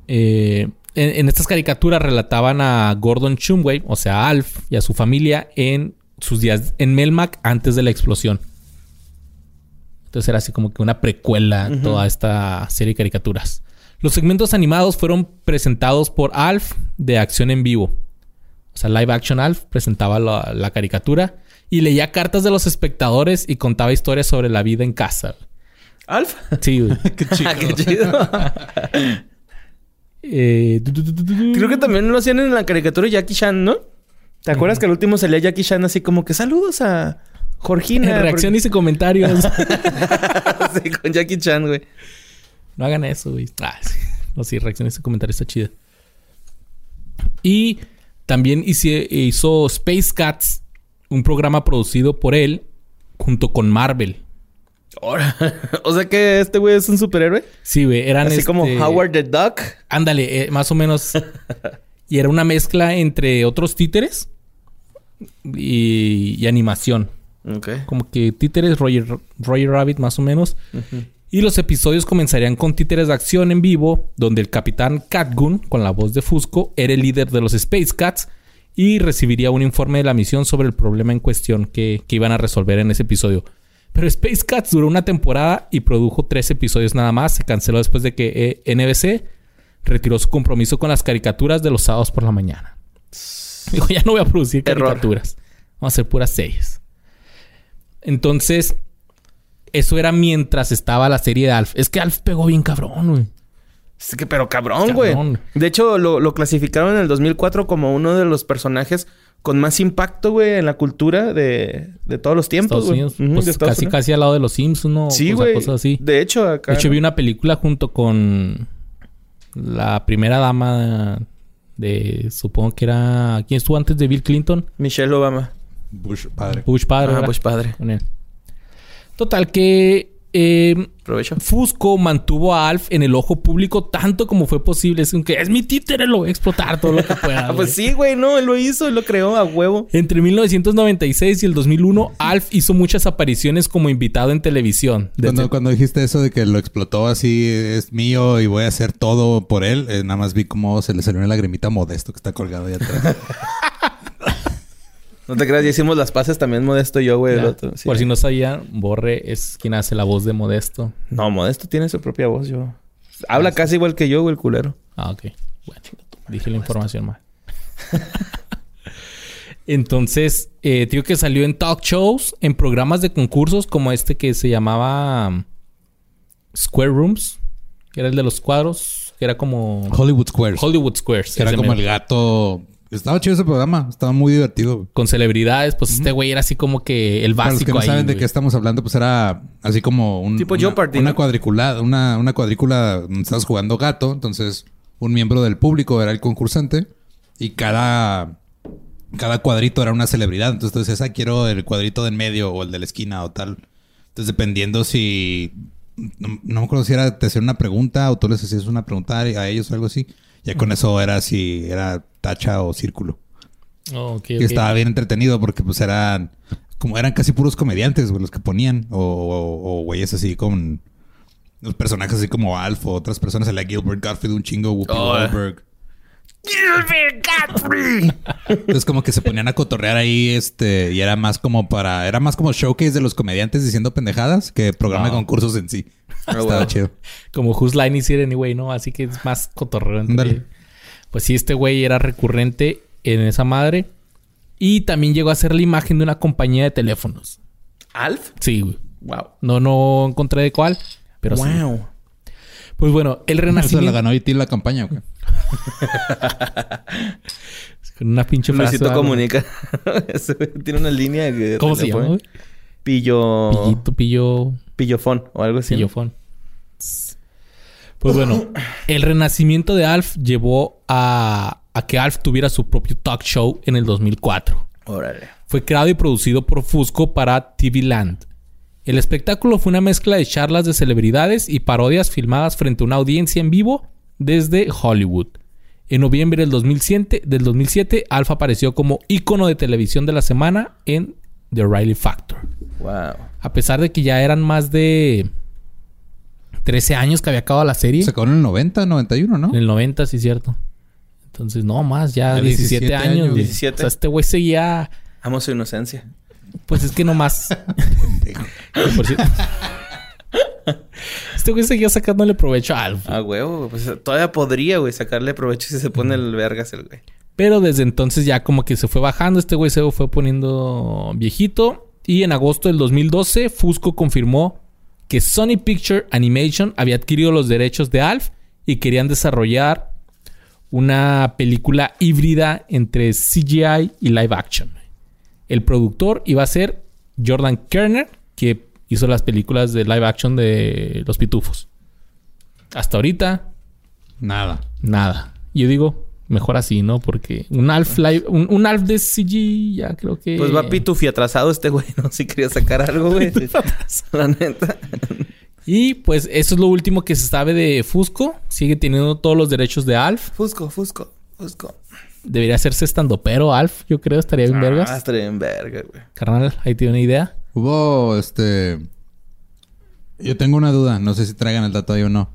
[SPEAKER 1] eh, en, en estas caricaturas relataban a Gordon Shumway, o sea, Alf, y a su familia en sus días en Melmac antes de la explosión. Entonces era así como que una precuela toda esta serie de caricaturas. Los segmentos animados fueron presentados por Alf de acción en vivo. O sea, Live Action Alf presentaba la, la caricatura y leía cartas de los espectadores y contaba historias sobre la vida en casa.
[SPEAKER 2] ¿Alf?
[SPEAKER 1] Sí, güey.
[SPEAKER 2] Qué chido.
[SPEAKER 1] Eh, du- du- du- du-
[SPEAKER 2] Creo que también lo hacían en la caricatura de Jackie Chan, ¿no? ¿Te acuerdas que al último salía Jackie Chan así como que saludos a Jorgina?
[SPEAKER 1] En reacciones y comentarios.
[SPEAKER 2] Porque- sí, con Jackie Chan, güey.
[SPEAKER 1] No hagan eso, güey. Ah, sí. No, sí, reacciones y comentarios está chida. Y también hizo Space Cats, un programa producido por él junto con Marvel.
[SPEAKER 2] O sea que este güey es un superhéroe.
[SPEAKER 1] Sí, güey, eran
[SPEAKER 2] Así como
[SPEAKER 1] este-
[SPEAKER 2] Howard the Duck.
[SPEAKER 1] Ándale, eh, más o menos. y era una mezcla entre otros títeres y, y animación.
[SPEAKER 2] Ok.
[SPEAKER 1] Como que títeres, Roger, Roger Rabbit, más o menos. Y los episodios comenzarían con títeres de acción en vivo, donde el capitán Catgun, con la voz de Fusco, era el líder de los Space Cats y recibiría un informe de la misión sobre el problema en cuestión que, que iban a resolver en ese episodio. Pero Space Cats duró una temporada y produjo tres episodios nada más. Se canceló después de que eh, NBC retiró su compromiso con las caricaturas de los sábados por la mañana. Dijo, ya no voy a producir
[SPEAKER 2] Error.
[SPEAKER 1] caricaturas. Vamos a hacer puras series. Entonces, eso era mientras estaba la serie de Alf. Es que Alf pegó bien cabrón, güey.
[SPEAKER 2] Es que, pero cabrón, güey. De hecho, lo, lo clasificaron en el 2004 como uno de los personajes con más impacto, güey, en la cultura de, de todos los tiempos, güey.
[SPEAKER 1] Pues
[SPEAKER 2] de Estados
[SPEAKER 1] casi,
[SPEAKER 2] Unidos.
[SPEAKER 1] casi al lado de los Simpsons, ¿no?
[SPEAKER 2] Sí, güey.
[SPEAKER 1] cosas así.
[SPEAKER 2] De hecho, acá.
[SPEAKER 1] De hecho, vi una película junto con la primera dama de... Supongo que era... ¿Quién estuvo antes de Bill Clinton?
[SPEAKER 2] Michelle Obama.
[SPEAKER 3] Bush, padre.
[SPEAKER 1] Bush padre.
[SPEAKER 2] Ah, pues padre.
[SPEAKER 1] Con él. Total que... eh,
[SPEAKER 2] Provecho.
[SPEAKER 1] Fusco mantuvo a Alf en el ojo público tanto como fue posible. Es que es mi títere, lo voy a explotar todo lo que pueda.
[SPEAKER 2] Ah, pues
[SPEAKER 1] güey".
[SPEAKER 2] sí, güey, no, él lo hizo, él lo creó a huevo.
[SPEAKER 1] Entre 1996 y el 2001, Alf hizo muchas apariciones como invitado en televisión. Desde-
[SPEAKER 3] Cuando, cuando dijiste eso de que lo explotó así, es mío y voy a hacer todo por él, eh, nada más vi cómo se le salió una lagrimita modesto que está colgado ahí atrás.
[SPEAKER 2] No te creas, ya hicimos las paces también Modesto y yo, güey. el otro. Sí.
[SPEAKER 1] Por si no sabían, Borre es quien hace la voz de Modesto.
[SPEAKER 2] No, Modesto tiene su propia voz, yo. Habla casi igual que yo, güey, el culero.
[SPEAKER 1] Ah, ok. Bueno, dije la información mal. Entonces, eh, digo que salió en talk shows, en programas de concursos como este que se llamaba um, Square Rooms, que era el de los cuadros, que era como
[SPEAKER 3] Hollywood Squares.
[SPEAKER 1] Hollywood Squares.
[SPEAKER 3] que era como el gato. Estaba chido ese programa. Estaba muy divertido. güey.
[SPEAKER 1] Con celebridades, pues este güey era así como que el
[SPEAKER 3] Para los
[SPEAKER 1] básico
[SPEAKER 3] que no
[SPEAKER 1] ahí,
[SPEAKER 3] saben de
[SPEAKER 1] güey.
[SPEAKER 3] qué estamos hablando, pues era así como un...
[SPEAKER 2] Tipo
[SPEAKER 3] una,
[SPEAKER 2] Jeopardy,
[SPEAKER 3] Una
[SPEAKER 2] ¿no?
[SPEAKER 3] cuadrícula, una, una cuadrícula donde estabas jugando gato. Entonces, un miembro del público era el concursante. Y cada... Cada cuadrito era una celebridad. Entonces tú decías, ah, quiero el cuadrito de en medio o el de la esquina o tal. Entonces, dependiendo si... No, no me acuerdo si era te hacían una pregunta o tú les hacías una pregunta a ellos o algo así. Ya con eso era si era tacha o círculo.
[SPEAKER 1] Oh, ok.
[SPEAKER 3] estaba bien entretenido porque pues eran como eran casi puros comediantes, güey, los que ponían. O, o, o güeyes así con los personajes así como Alf o otras personas. La Gilbert Gottfried, un chingo, Whoopi
[SPEAKER 2] Oh, eh.
[SPEAKER 3] Goldberg. Entonces como que se ponían a cotorrear ahí, este, y era más como para, era más como showcase de los comediantes diciendo pendejadas que programa de concursos en sí.
[SPEAKER 2] Ah,
[SPEAKER 3] Estaba chido.
[SPEAKER 1] Como Whose Line Is It Anyway, ¿no? Así que es más cotorreo. entre-. Pues sí, este güey era recurrente en esa madre. Y también llegó a ser la imagen de una compañía de teléfonos.
[SPEAKER 2] ¿Alf?
[SPEAKER 1] Sí, güey.
[SPEAKER 2] Wow.
[SPEAKER 1] No, no encontré de cuál, pero sí.
[SPEAKER 2] wow.
[SPEAKER 1] Pues bueno, el
[SPEAKER 3] Eso la
[SPEAKER 1] renacimiento...
[SPEAKER 3] ganó IT la campaña, güey.
[SPEAKER 1] Con una pinche frase.
[SPEAKER 2] Luisito comunica. Tiene una línea que...
[SPEAKER 1] ¿Cómo se llama, güey?
[SPEAKER 2] Pillo...
[SPEAKER 1] Pillito, pillo...
[SPEAKER 2] Pillofón o algo así.
[SPEAKER 1] Pillofón. Pues bueno, el renacimiento de Alf llevó a, a que Alf tuviera su propio talk show en el 2004.
[SPEAKER 2] Órale.
[SPEAKER 1] Fue creado y producido por Fusco para TV Land. El espectáculo fue una mezcla de charlas de celebridades y parodias filmadas frente a una audiencia en vivo desde Hollywood. En noviembre del 2007, del 2007 Alf apareció como ícono de televisión de la semana en The Riley Factor.
[SPEAKER 2] Wow.
[SPEAKER 1] A pesar de que ya eran más de 13 años que había acabado la serie.
[SPEAKER 3] Se acabó en el 90, 91, ¿no?
[SPEAKER 1] En el 90, sí, cierto. Entonces, no más, ya,
[SPEAKER 3] Ya
[SPEAKER 1] 17,
[SPEAKER 3] 17
[SPEAKER 1] años.
[SPEAKER 3] años,
[SPEAKER 1] güey.
[SPEAKER 2] 17.
[SPEAKER 1] O sea, este güey seguía.
[SPEAKER 2] Amo su inocencia.
[SPEAKER 1] Pues es que no más. Por cierto. este güey seguía sacándole provecho a Alf.
[SPEAKER 2] Ah, huevo. Pues todavía podría, güey, sacarle provecho si se pone el vergas el güey.
[SPEAKER 1] Pero desde entonces ya como que se fue bajando. Este güey se fue poniendo viejito. Y en agosto del 2012, Fusco confirmó que Sony Picture Animation había adquirido los derechos de Alf y querían desarrollar una película híbrida entre CGI y live action. El productor iba a ser Jordan Kerner, que hizo las películas de live action de Los Pitufos. Hasta ahorita,
[SPEAKER 3] Nada.
[SPEAKER 1] nada. Yo digo, mejor así, ¿no? Porque un Alf live, un, un Alf de CG ya creo que.
[SPEAKER 2] Pues va pitufi atrasado este güey, ¿no? Si quería sacar algo, güey. La neta.
[SPEAKER 1] Y pues eso es lo último que se sabe de Fusco. Sigue teniendo todos los derechos de Alf.
[SPEAKER 2] Fusco, Fusco, Fusco.
[SPEAKER 1] Debería hacerse estando pero Alf, yo creo, estaría bien
[SPEAKER 2] Ah,
[SPEAKER 1] vergas.
[SPEAKER 2] estaría bien verga, güey.
[SPEAKER 1] Carnal, ahí tiene una idea.
[SPEAKER 3] Hubo, este... Yo tengo una duda. No sé si traigan el dato ahí o no.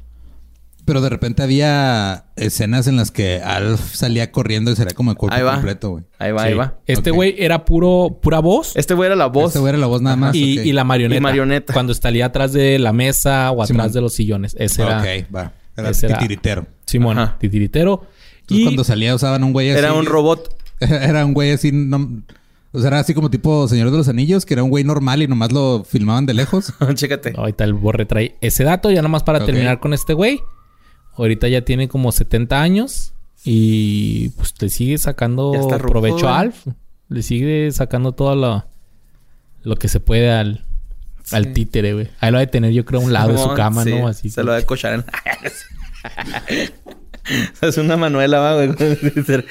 [SPEAKER 3] Pero de repente había escenas en las que Alf salía corriendo y sería como el cuerpo
[SPEAKER 2] Ahí va.
[SPEAKER 3] completo, güey.
[SPEAKER 2] Ahí va,
[SPEAKER 1] Sí.
[SPEAKER 2] ahí va.
[SPEAKER 1] Este güey era puro, pura voz.
[SPEAKER 2] Este güey era la voz.
[SPEAKER 3] Este güey era la voz nada más.
[SPEAKER 1] y, la marioneta.
[SPEAKER 2] Y marioneta.
[SPEAKER 1] Cuando estaría atrás de la mesa o atrás
[SPEAKER 3] Simón.
[SPEAKER 1] de los sillones. Ese era
[SPEAKER 3] Ok, va. Era
[SPEAKER 1] ese era-
[SPEAKER 3] titiritero.
[SPEAKER 1] Simón,
[SPEAKER 2] Ajá.
[SPEAKER 1] titiritero.
[SPEAKER 3] Entonces
[SPEAKER 1] Y
[SPEAKER 3] cuando salía usaban un güey así...
[SPEAKER 2] Era un robot.
[SPEAKER 3] Era un güey así... no- O sea, era así como tipo Señor de los Anillos, que era un güey normal y nomás lo filmaban de lejos.
[SPEAKER 2] Chécate.
[SPEAKER 1] ahorita el borre trae ese dato. Ya nomás para terminar con este güey. Ahorita ya tiene como 70 años. Y pues le sigue sacando provecho a Alf. Le sigue sacando todo lo, lo que se puede al, al títere, güey. Ahí lo ha de tener, yo creo, a un lado de su cama,
[SPEAKER 2] sí.
[SPEAKER 1] ¿no? Así
[SPEAKER 2] Se lo va a cochar en... es una manuela, va, güey.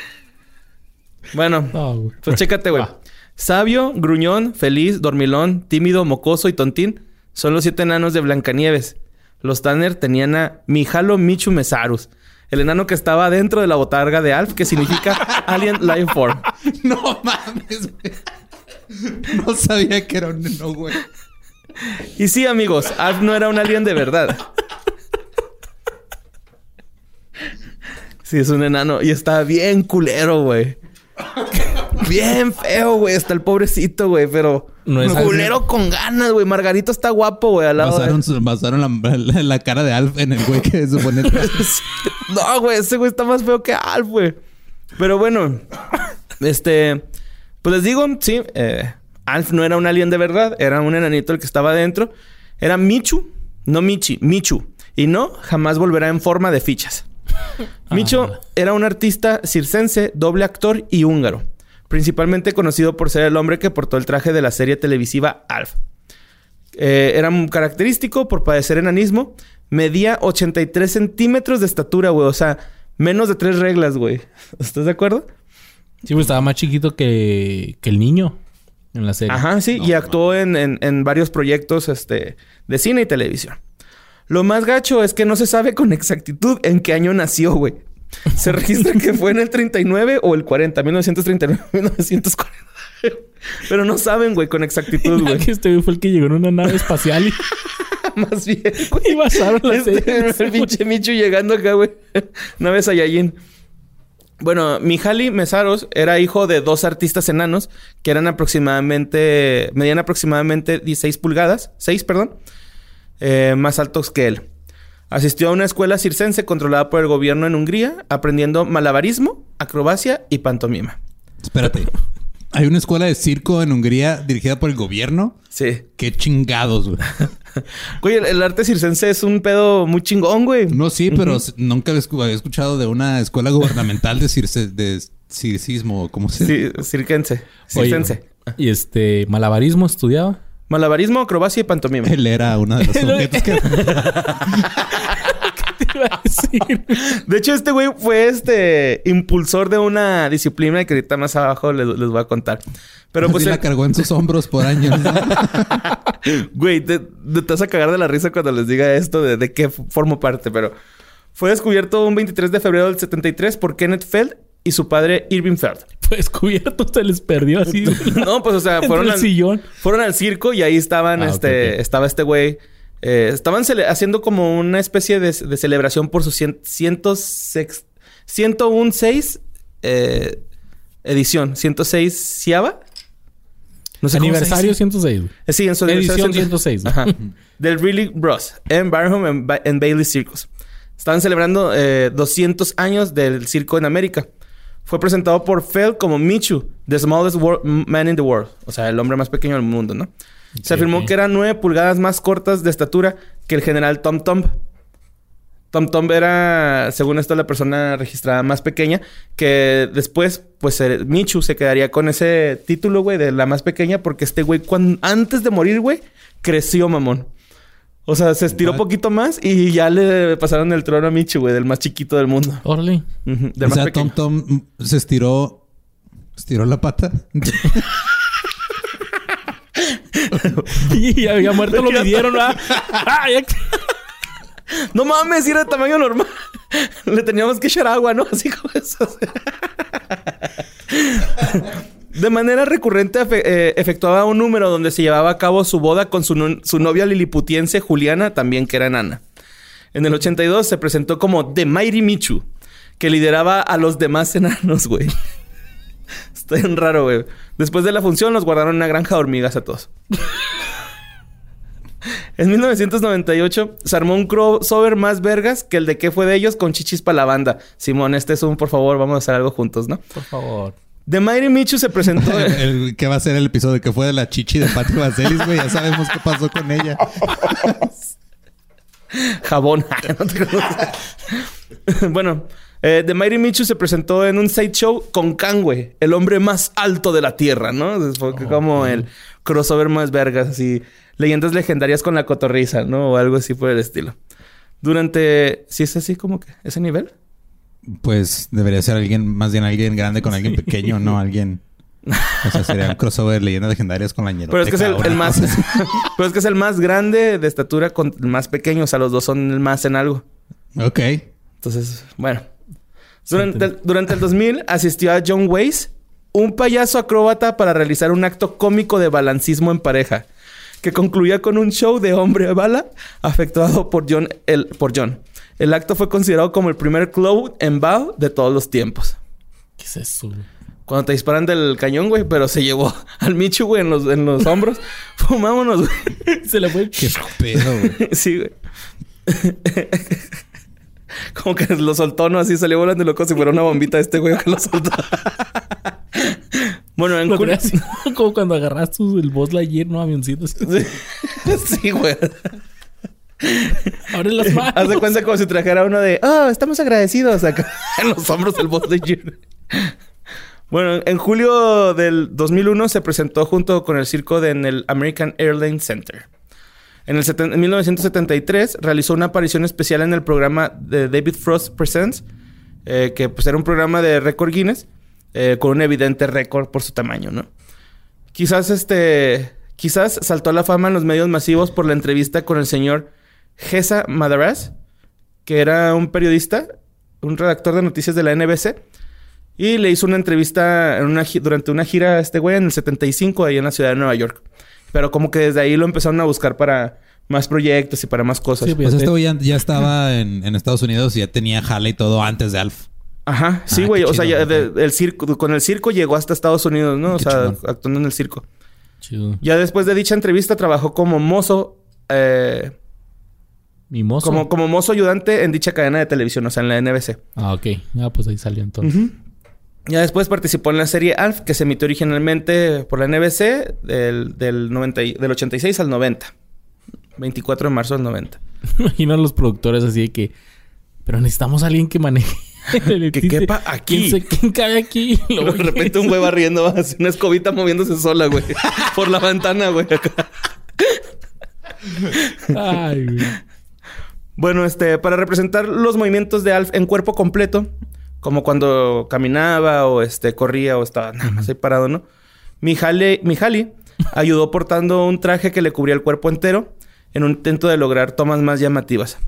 [SPEAKER 2] bueno,
[SPEAKER 1] No, güey.
[SPEAKER 2] pues chécate, güey. Sabio, gruñón, feliz, dormilón, tímido, mocoso y tontín son los siete enanos de Blancanieves. Los Tanner tenían a Mijalo Michu Mesarus, el enano que estaba dentro de la botarga de Alf, que significa Alien Life Form.
[SPEAKER 3] no mames, güey. No sabía que era un neno, güey.
[SPEAKER 2] Y sí, amigos, Alf no era un alien de verdad. Sí, es un enano. Y está bien culero, güey. Bien feo, güey. Está el pobrecito, güey. Pero
[SPEAKER 1] No es
[SPEAKER 2] culero con ganas, güey. Margarito está guapo, güey. Al lado de-
[SPEAKER 3] Basaron, basaron la, la- la cara de Alf en el güey que supone...
[SPEAKER 2] No, güey. Ese güey está más feo que Alf, güey. Pero bueno. Este... Pues les digo, sí. eh, Alf no era un alien de verdad. Era un enanito el que estaba adentro. Era Michu. No Michi. Michu. Y no, jamás volverá en forma de fichas. Micho
[SPEAKER 1] Ah.
[SPEAKER 2] era un artista circense, doble actor y húngaro. Principalmente conocido por ser el hombre que portó el traje de la serie televisiva Alf. Eh, era un característico por padecer enanismo. Medía 83 centímetros de estatura, güey. O sea, menos de tres reglas, güey. ¿Estás de acuerdo?
[SPEAKER 1] Sí, pues estaba más chiquito que, que el niño en la serie.
[SPEAKER 2] Ajá, sí. y actuó en, en- en varios proyectos este, de cine y televisión. Lo más gacho es que no se sabe con exactitud en qué año nació, güey. Se registra que fue en el 39 o el 40, 1939, 1940. Pero no saben, güey, con exactitud, güey.
[SPEAKER 1] este güey fue el que llegó en una nave espacial y,
[SPEAKER 2] Más bien, güey.
[SPEAKER 1] y basaron la
[SPEAKER 2] Este, el pinche Michu llegando acá, güey. Nave Saiyajin. Bueno, Mihaly Mesaros era hijo de dos artistas enanos que eran aproximadamente, medían aproximadamente 16 pulgadas, 6, perdón, eh, más altos que él. Asistió a una escuela circense controlada por el gobierno en Hungría, aprendiendo malabarismo, acrobacia y pantomima.
[SPEAKER 3] Espérate. Hay una escuela de circo en Hungría dirigida por el gobierno.
[SPEAKER 2] Sí.
[SPEAKER 3] Qué chingados, güey.
[SPEAKER 2] Güey, el, el arte circense es un pedo muy chingón, güey.
[SPEAKER 3] No, sí, pero nunca había escu- había escuchado de una escuela gubernamental de, circe, de circismo. ¿Cómo se
[SPEAKER 2] Sí, circense.
[SPEAKER 1] Oye,
[SPEAKER 2] Circense.
[SPEAKER 1] y este, malabarismo estudiaba.
[SPEAKER 2] Malabarismo, acrobacia y pantomima.
[SPEAKER 3] Él era uno de los objetos que...
[SPEAKER 1] ¿Qué te iba a decir?
[SPEAKER 2] De hecho, este güey fue este impulsor de una disciplina que ahorita más abajo les, les voy a contar. Pero pues,
[SPEAKER 3] Así la
[SPEAKER 2] el-
[SPEAKER 3] cargó en sus hombros por años. ¿no?
[SPEAKER 2] güey, te, te vas a cagar de la risa cuando les diga esto de, de qué formo parte, pero fue descubierto un 23 de febrero del 73 por Kenneth Feld y su padre Irving Feld.
[SPEAKER 1] Fue descubierto, se les perdió así.
[SPEAKER 2] No, pues, o sea, fueron al,
[SPEAKER 1] sillón.
[SPEAKER 2] fueron al circo y ahí estaban,
[SPEAKER 1] Ah,
[SPEAKER 2] este, estaba este güey. eh, estaban haciendo como una especie de, de celebración por su cien, cientos sex- 101.6 eh, edición. 106 Ciaba. No sé
[SPEAKER 1] Aniversario
[SPEAKER 2] dice.
[SPEAKER 1] 106. güey.
[SPEAKER 2] Eh, Sí, en su
[SPEAKER 1] Edición
[SPEAKER 2] aniversario
[SPEAKER 1] 106.
[SPEAKER 2] Ajá. Del Really Bros. En Barham en, Ba- en Bailey Circus. Estaban celebrando eh, 200 años del circo en América. Fue presentado por Feld como Michu, the smallest man in the world. O sea, el hombre más pequeño del mundo, ¿no? Se afirmó que era 9 pulgadas más cortas de estatura que el general Tom Tom. Tom Tom era, según esto, la persona registrada más pequeña. Que después, pues, Michu se quedaría con ese título, güey, de la más pequeña. Porque este güey, antes de morir, güey, creció, mamón. O sea, se estiró
[SPEAKER 3] What?
[SPEAKER 2] poquito más y ya le pasaron el trono a Michu, güey, del más chiquito del mundo. Del
[SPEAKER 3] o
[SPEAKER 2] más
[SPEAKER 3] sea,
[SPEAKER 2] pequeño.
[SPEAKER 3] Tom Tom se estiró... Estiró la pata.
[SPEAKER 1] Y había muerto, lo midieron, ¿verdad? Ah,
[SPEAKER 2] No mames, era de tamaño normal. Le teníamos que echar agua, ¿no? Así como eso. De manera recurrente eh, efectuaba un número donde se llevaba a cabo su boda con su, su novia liliputiense Juliana, también que era enana. En el 82 se presentó como The Mighty Michu, que lideraba a los demás enanos, güey. Está bien raro, güey. Después de la función los guardaron en una granja de hormigas a todos. En 1998 se armó un crossover más vergas que el de qué fue de ellos con Chichis para la banda. Simón, este es un por favor, vamos a hacer algo juntos, ¿no?
[SPEAKER 1] Por favor.
[SPEAKER 2] The Mighty Michu se presentó.
[SPEAKER 3] El- ¿Qué va a ser el episodio que fue de la chichi de Patti Vaselis, güey? Ya sabemos qué pasó con ella.
[SPEAKER 2] Jabón. No te conozco. bueno, eh, The Mighty Michu se presentó en un side show con Kang, güey, el hombre más alto de la tierra, ¿no? Fue como el crossover más vergas, así. Leyendas legendarias con la cotorriza, ¿no? O algo así por el estilo. Durante... ¿Sí es así como que ese nivel?
[SPEAKER 3] Pues debería ser alguien, más bien alguien grande con alguien pequeño, no alguien. O sea, sería un crossover de leyendas legendarias con la ñeroteca.
[SPEAKER 2] Pero es que es el, más... pero es que es el más grande de estatura con el más pequeño. O sea, los dos son el más en algo.
[SPEAKER 3] Ok.
[SPEAKER 2] Entonces, bueno. Durante el, durante el 2000 asistió a John Weiss, un payaso acróbata para realizar un acto cómico de balancismo en pareja, que concluía con un show de hombre bala afectuado por John. El, por John. El acto fue considerado como el primer club en bow de todos los tiempos.
[SPEAKER 1] ¿Qué es eso? güey?
[SPEAKER 2] Cuando te disparan del cañón, güey, pero se llevó al Michu, güey, en los, en los hombros. Fumámonos, güey.
[SPEAKER 1] Se le fue.
[SPEAKER 3] Qué pedo, güey.
[SPEAKER 2] Sí, güey. Como que lo soltó, ¿no? Así salió volando loco si fuera una bombita este güey que lo soltó. bueno, en
[SPEAKER 1] creas como cuando agarraste el Boss Lightyear, ¿no? Avioncito. así.
[SPEAKER 2] Sí, sí, güey.
[SPEAKER 1] Abre las manos.
[SPEAKER 2] Haz de cuenta como si trajera uno de... Oh, estamos agradecidos acá. en los hombros del boss de Jir. Bueno, en julio del 2001 se presentó junto con el circo de- en el American Airlines Center. En, el seten- en 1973 realizó una aparición especial en el programa de David Frost Presents, eh, que pues era un programa de récord Guinness, eh, con un evidente récord por su tamaño, ¿no? Quizás este... Quizás saltó a la fama en los medios masivos por la entrevista con el señor Gesa Madaras, que era un periodista un redactor de noticias de la NBC. Y le hizo una entrevista en una, gi- durante una gira a este güey en el 75 ahí en la ciudad de Nueva York. Pero como que desde ahí lo empezaron a buscar para más proyectos y para más cosas.
[SPEAKER 1] Sí,
[SPEAKER 3] Pues este güey ya, ya estaba en, en Estados Unidos y ya tenía jale y todo antes de Alf.
[SPEAKER 2] Ajá, sí,
[SPEAKER 3] Ah,
[SPEAKER 2] güey.
[SPEAKER 3] qué
[SPEAKER 2] o sea, ya
[SPEAKER 3] güey.
[SPEAKER 2] de- el circo, con el circo llegó hasta Estados Unidos, ¿no? O
[SPEAKER 3] Qué
[SPEAKER 2] sea,
[SPEAKER 3] chingón.
[SPEAKER 2] actuando en el circo.
[SPEAKER 1] Chido.
[SPEAKER 2] Ya después de dicha entrevista trabajó como mozo, eh, Como, como mozo ayudante en dicha cadena de televisión, o sea, en la NBC.
[SPEAKER 1] Ah, ok. Ah, pues ahí salió entonces.
[SPEAKER 2] Ya después participó en la serie Alf, que se emitió originalmente por la NBC del, del, 90 y- del 86 al 90. 24 de marzo del 90.
[SPEAKER 1] Imagino a los productores así de que... Pero necesitamos a alguien que maneje...
[SPEAKER 2] Que quepa aquí.
[SPEAKER 1] ¿Quién, quién cabe aquí?
[SPEAKER 2] Luego de repente un güey barriendo, así una escobita moviéndose sola, güey. por la ventana, güey.
[SPEAKER 1] Ay, güey.
[SPEAKER 2] Bueno, este, para representar los movimientos de Alf en cuerpo completo, como cuando caminaba o este corría o estaba nada más ahí parado, ¿no? Mijali ayudó portando un traje que le cubría el cuerpo entero en un intento de lograr tomas más llamativas.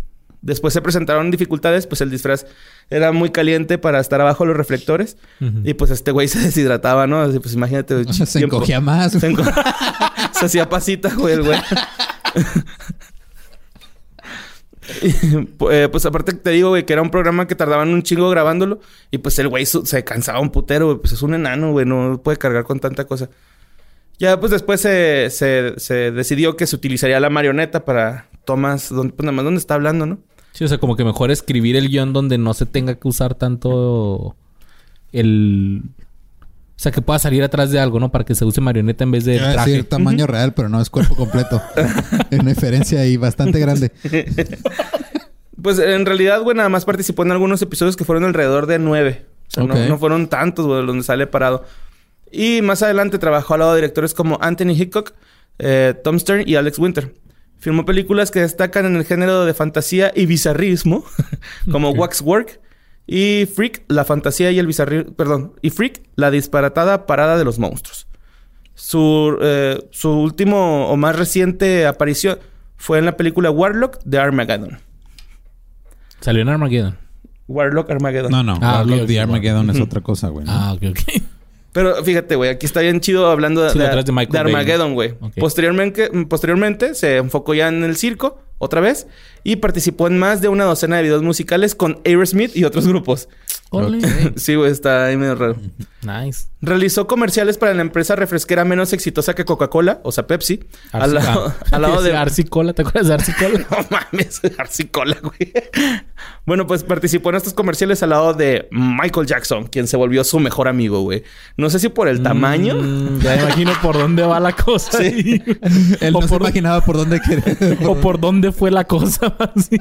[SPEAKER 2] Después se presentaron dificultades, pues el disfraz era muy caliente para estar abajo de los reflectores y pues este güey se deshidrataba, ¿no? Así, pues imagínate.
[SPEAKER 3] O sea, se encogía más.
[SPEAKER 2] Se, enco- se hacía pasita, güey, el güey. Eh, pues aparte te digo, güey, que era un programa que tardaban un chingo grabándolo. Y pues el güey se cansaba un putero, güey. Pues es un enano, güey. No puede cargar con tanta cosa. Ya, pues después se, se, decidió que se utilizaría la marioneta para tomas... Donde, pues nada más donde está hablando, ¿no?
[SPEAKER 1] Sí, o sea, como que mejor escribir el guion donde no se tenga que usar tanto el... O sea, que pueda salir atrás de algo, ¿no? Para que se use marioneta en vez de
[SPEAKER 4] Iba a
[SPEAKER 1] traje.
[SPEAKER 4] decir tamaño real, pero no es cuerpo completo. en diferencia ahí bastante grande.
[SPEAKER 2] Pues en realidad, güey, nada más participó en algunos episodios que fueron alrededor de nueve. O sea, no-
[SPEAKER 3] Ok.
[SPEAKER 2] no, fueron tantos, güey, donde sale parado. Y más adelante trabajó al lado de directores como Anthony Hitchcock, eh, Tom Stern y Alex Winter. Filmó películas que destacan en el género de fantasía y bizarrismo, como
[SPEAKER 1] Ok.
[SPEAKER 2] Waxwork y Freak, la fantasía y el bizarrismo, perdón, y Freak, la disparatada parada de los monstruos. Su, eh, su último o más reciente aparición fue en la película Warlock de Armageddon.
[SPEAKER 1] Salió en Armageddon.
[SPEAKER 2] Warlock Armageddon.
[SPEAKER 3] No, no.
[SPEAKER 1] Ah,
[SPEAKER 3] Warlock
[SPEAKER 1] ok.
[SPEAKER 3] Armageddon es otra cosa, güey. ¿no?
[SPEAKER 1] Ah, ok, ok.
[SPEAKER 2] Pero fíjate, güey, aquí está bien chido hablando de,
[SPEAKER 1] Sí,
[SPEAKER 2] de-
[SPEAKER 1] atrás de Michael
[SPEAKER 2] de. Armageddon, güey. Posteriormente, posteriormente se enfocó ya en el circo, otra vez, y participó en más de una docena de videos musicales con Aerosmith y otros grupos. Sí, güey, está ahí medio raro.
[SPEAKER 1] Nice.
[SPEAKER 2] Realizó comerciales para la empresa refresquera menos exitosa que Coca-Cola, o sea, Pepsi. Al lado,
[SPEAKER 1] ah.
[SPEAKER 2] al lado de...
[SPEAKER 1] Arsicola, ¿te acuerdas de Arsicola?
[SPEAKER 2] No mames, Arsicola, güey. Bueno, pues participó en estos comerciales al lado de Michael Jackson, quien se volvió su mejor amigo, güey. No sé si por el tamaño.
[SPEAKER 1] Mm, ya me imagino por dónde va la cosa.
[SPEAKER 2] Sí.
[SPEAKER 1] ahí.
[SPEAKER 4] Él
[SPEAKER 1] o,
[SPEAKER 4] no se
[SPEAKER 1] por,
[SPEAKER 4] imaginaba por dónde
[SPEAKER 1] o por dónde fue la cosa. así.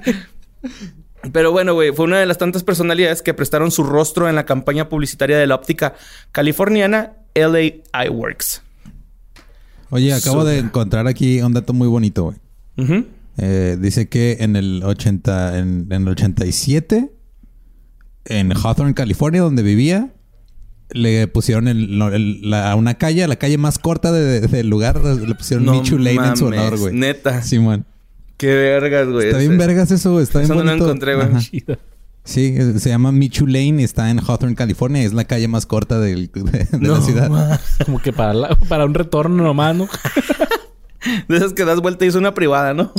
[SPEAKER 2] Pero bueno, güey, fue una de las tantas personalidades que prestaron su rostro en la campaña publicitaria de la óptica californiana LA Eyeworks.
[SPEAKER 3] Oye, acabo de encontrar aquí un dato muy bonito, güey. Eh, dice que en el 80, en, en el 87, en Hawthorne, California, donde vivía, le pusieron el- el- la- a una calle, la calle más corta de- de- del lugar, le pusieron
[SPEAKER 2] No
[SPEAKER 3] Michu Lane en su honor, güey.
[SPEAKER 2] Neta.
[SPEAKER 3] Simón.
[SPEAKER 2] Qué vergas, güey.
[SPEAKER 3] Está bien vergas eso, güey. Está bien
[SPEAKER 2] Eso no lo encontré, güey.
[SPEAKER 3] Sí, se llama Michu Lane y está en Hawthorne, California. Es la calle más corta del- de, de
[SPEAKER 2] No
[SPEAKER 3] la ciudad.
[SPEAKER 1] Como que para, la- para un retorno nomás, ¿no?
[SPEAKER 2] De esas que das vuelta y es una privada, ¿no?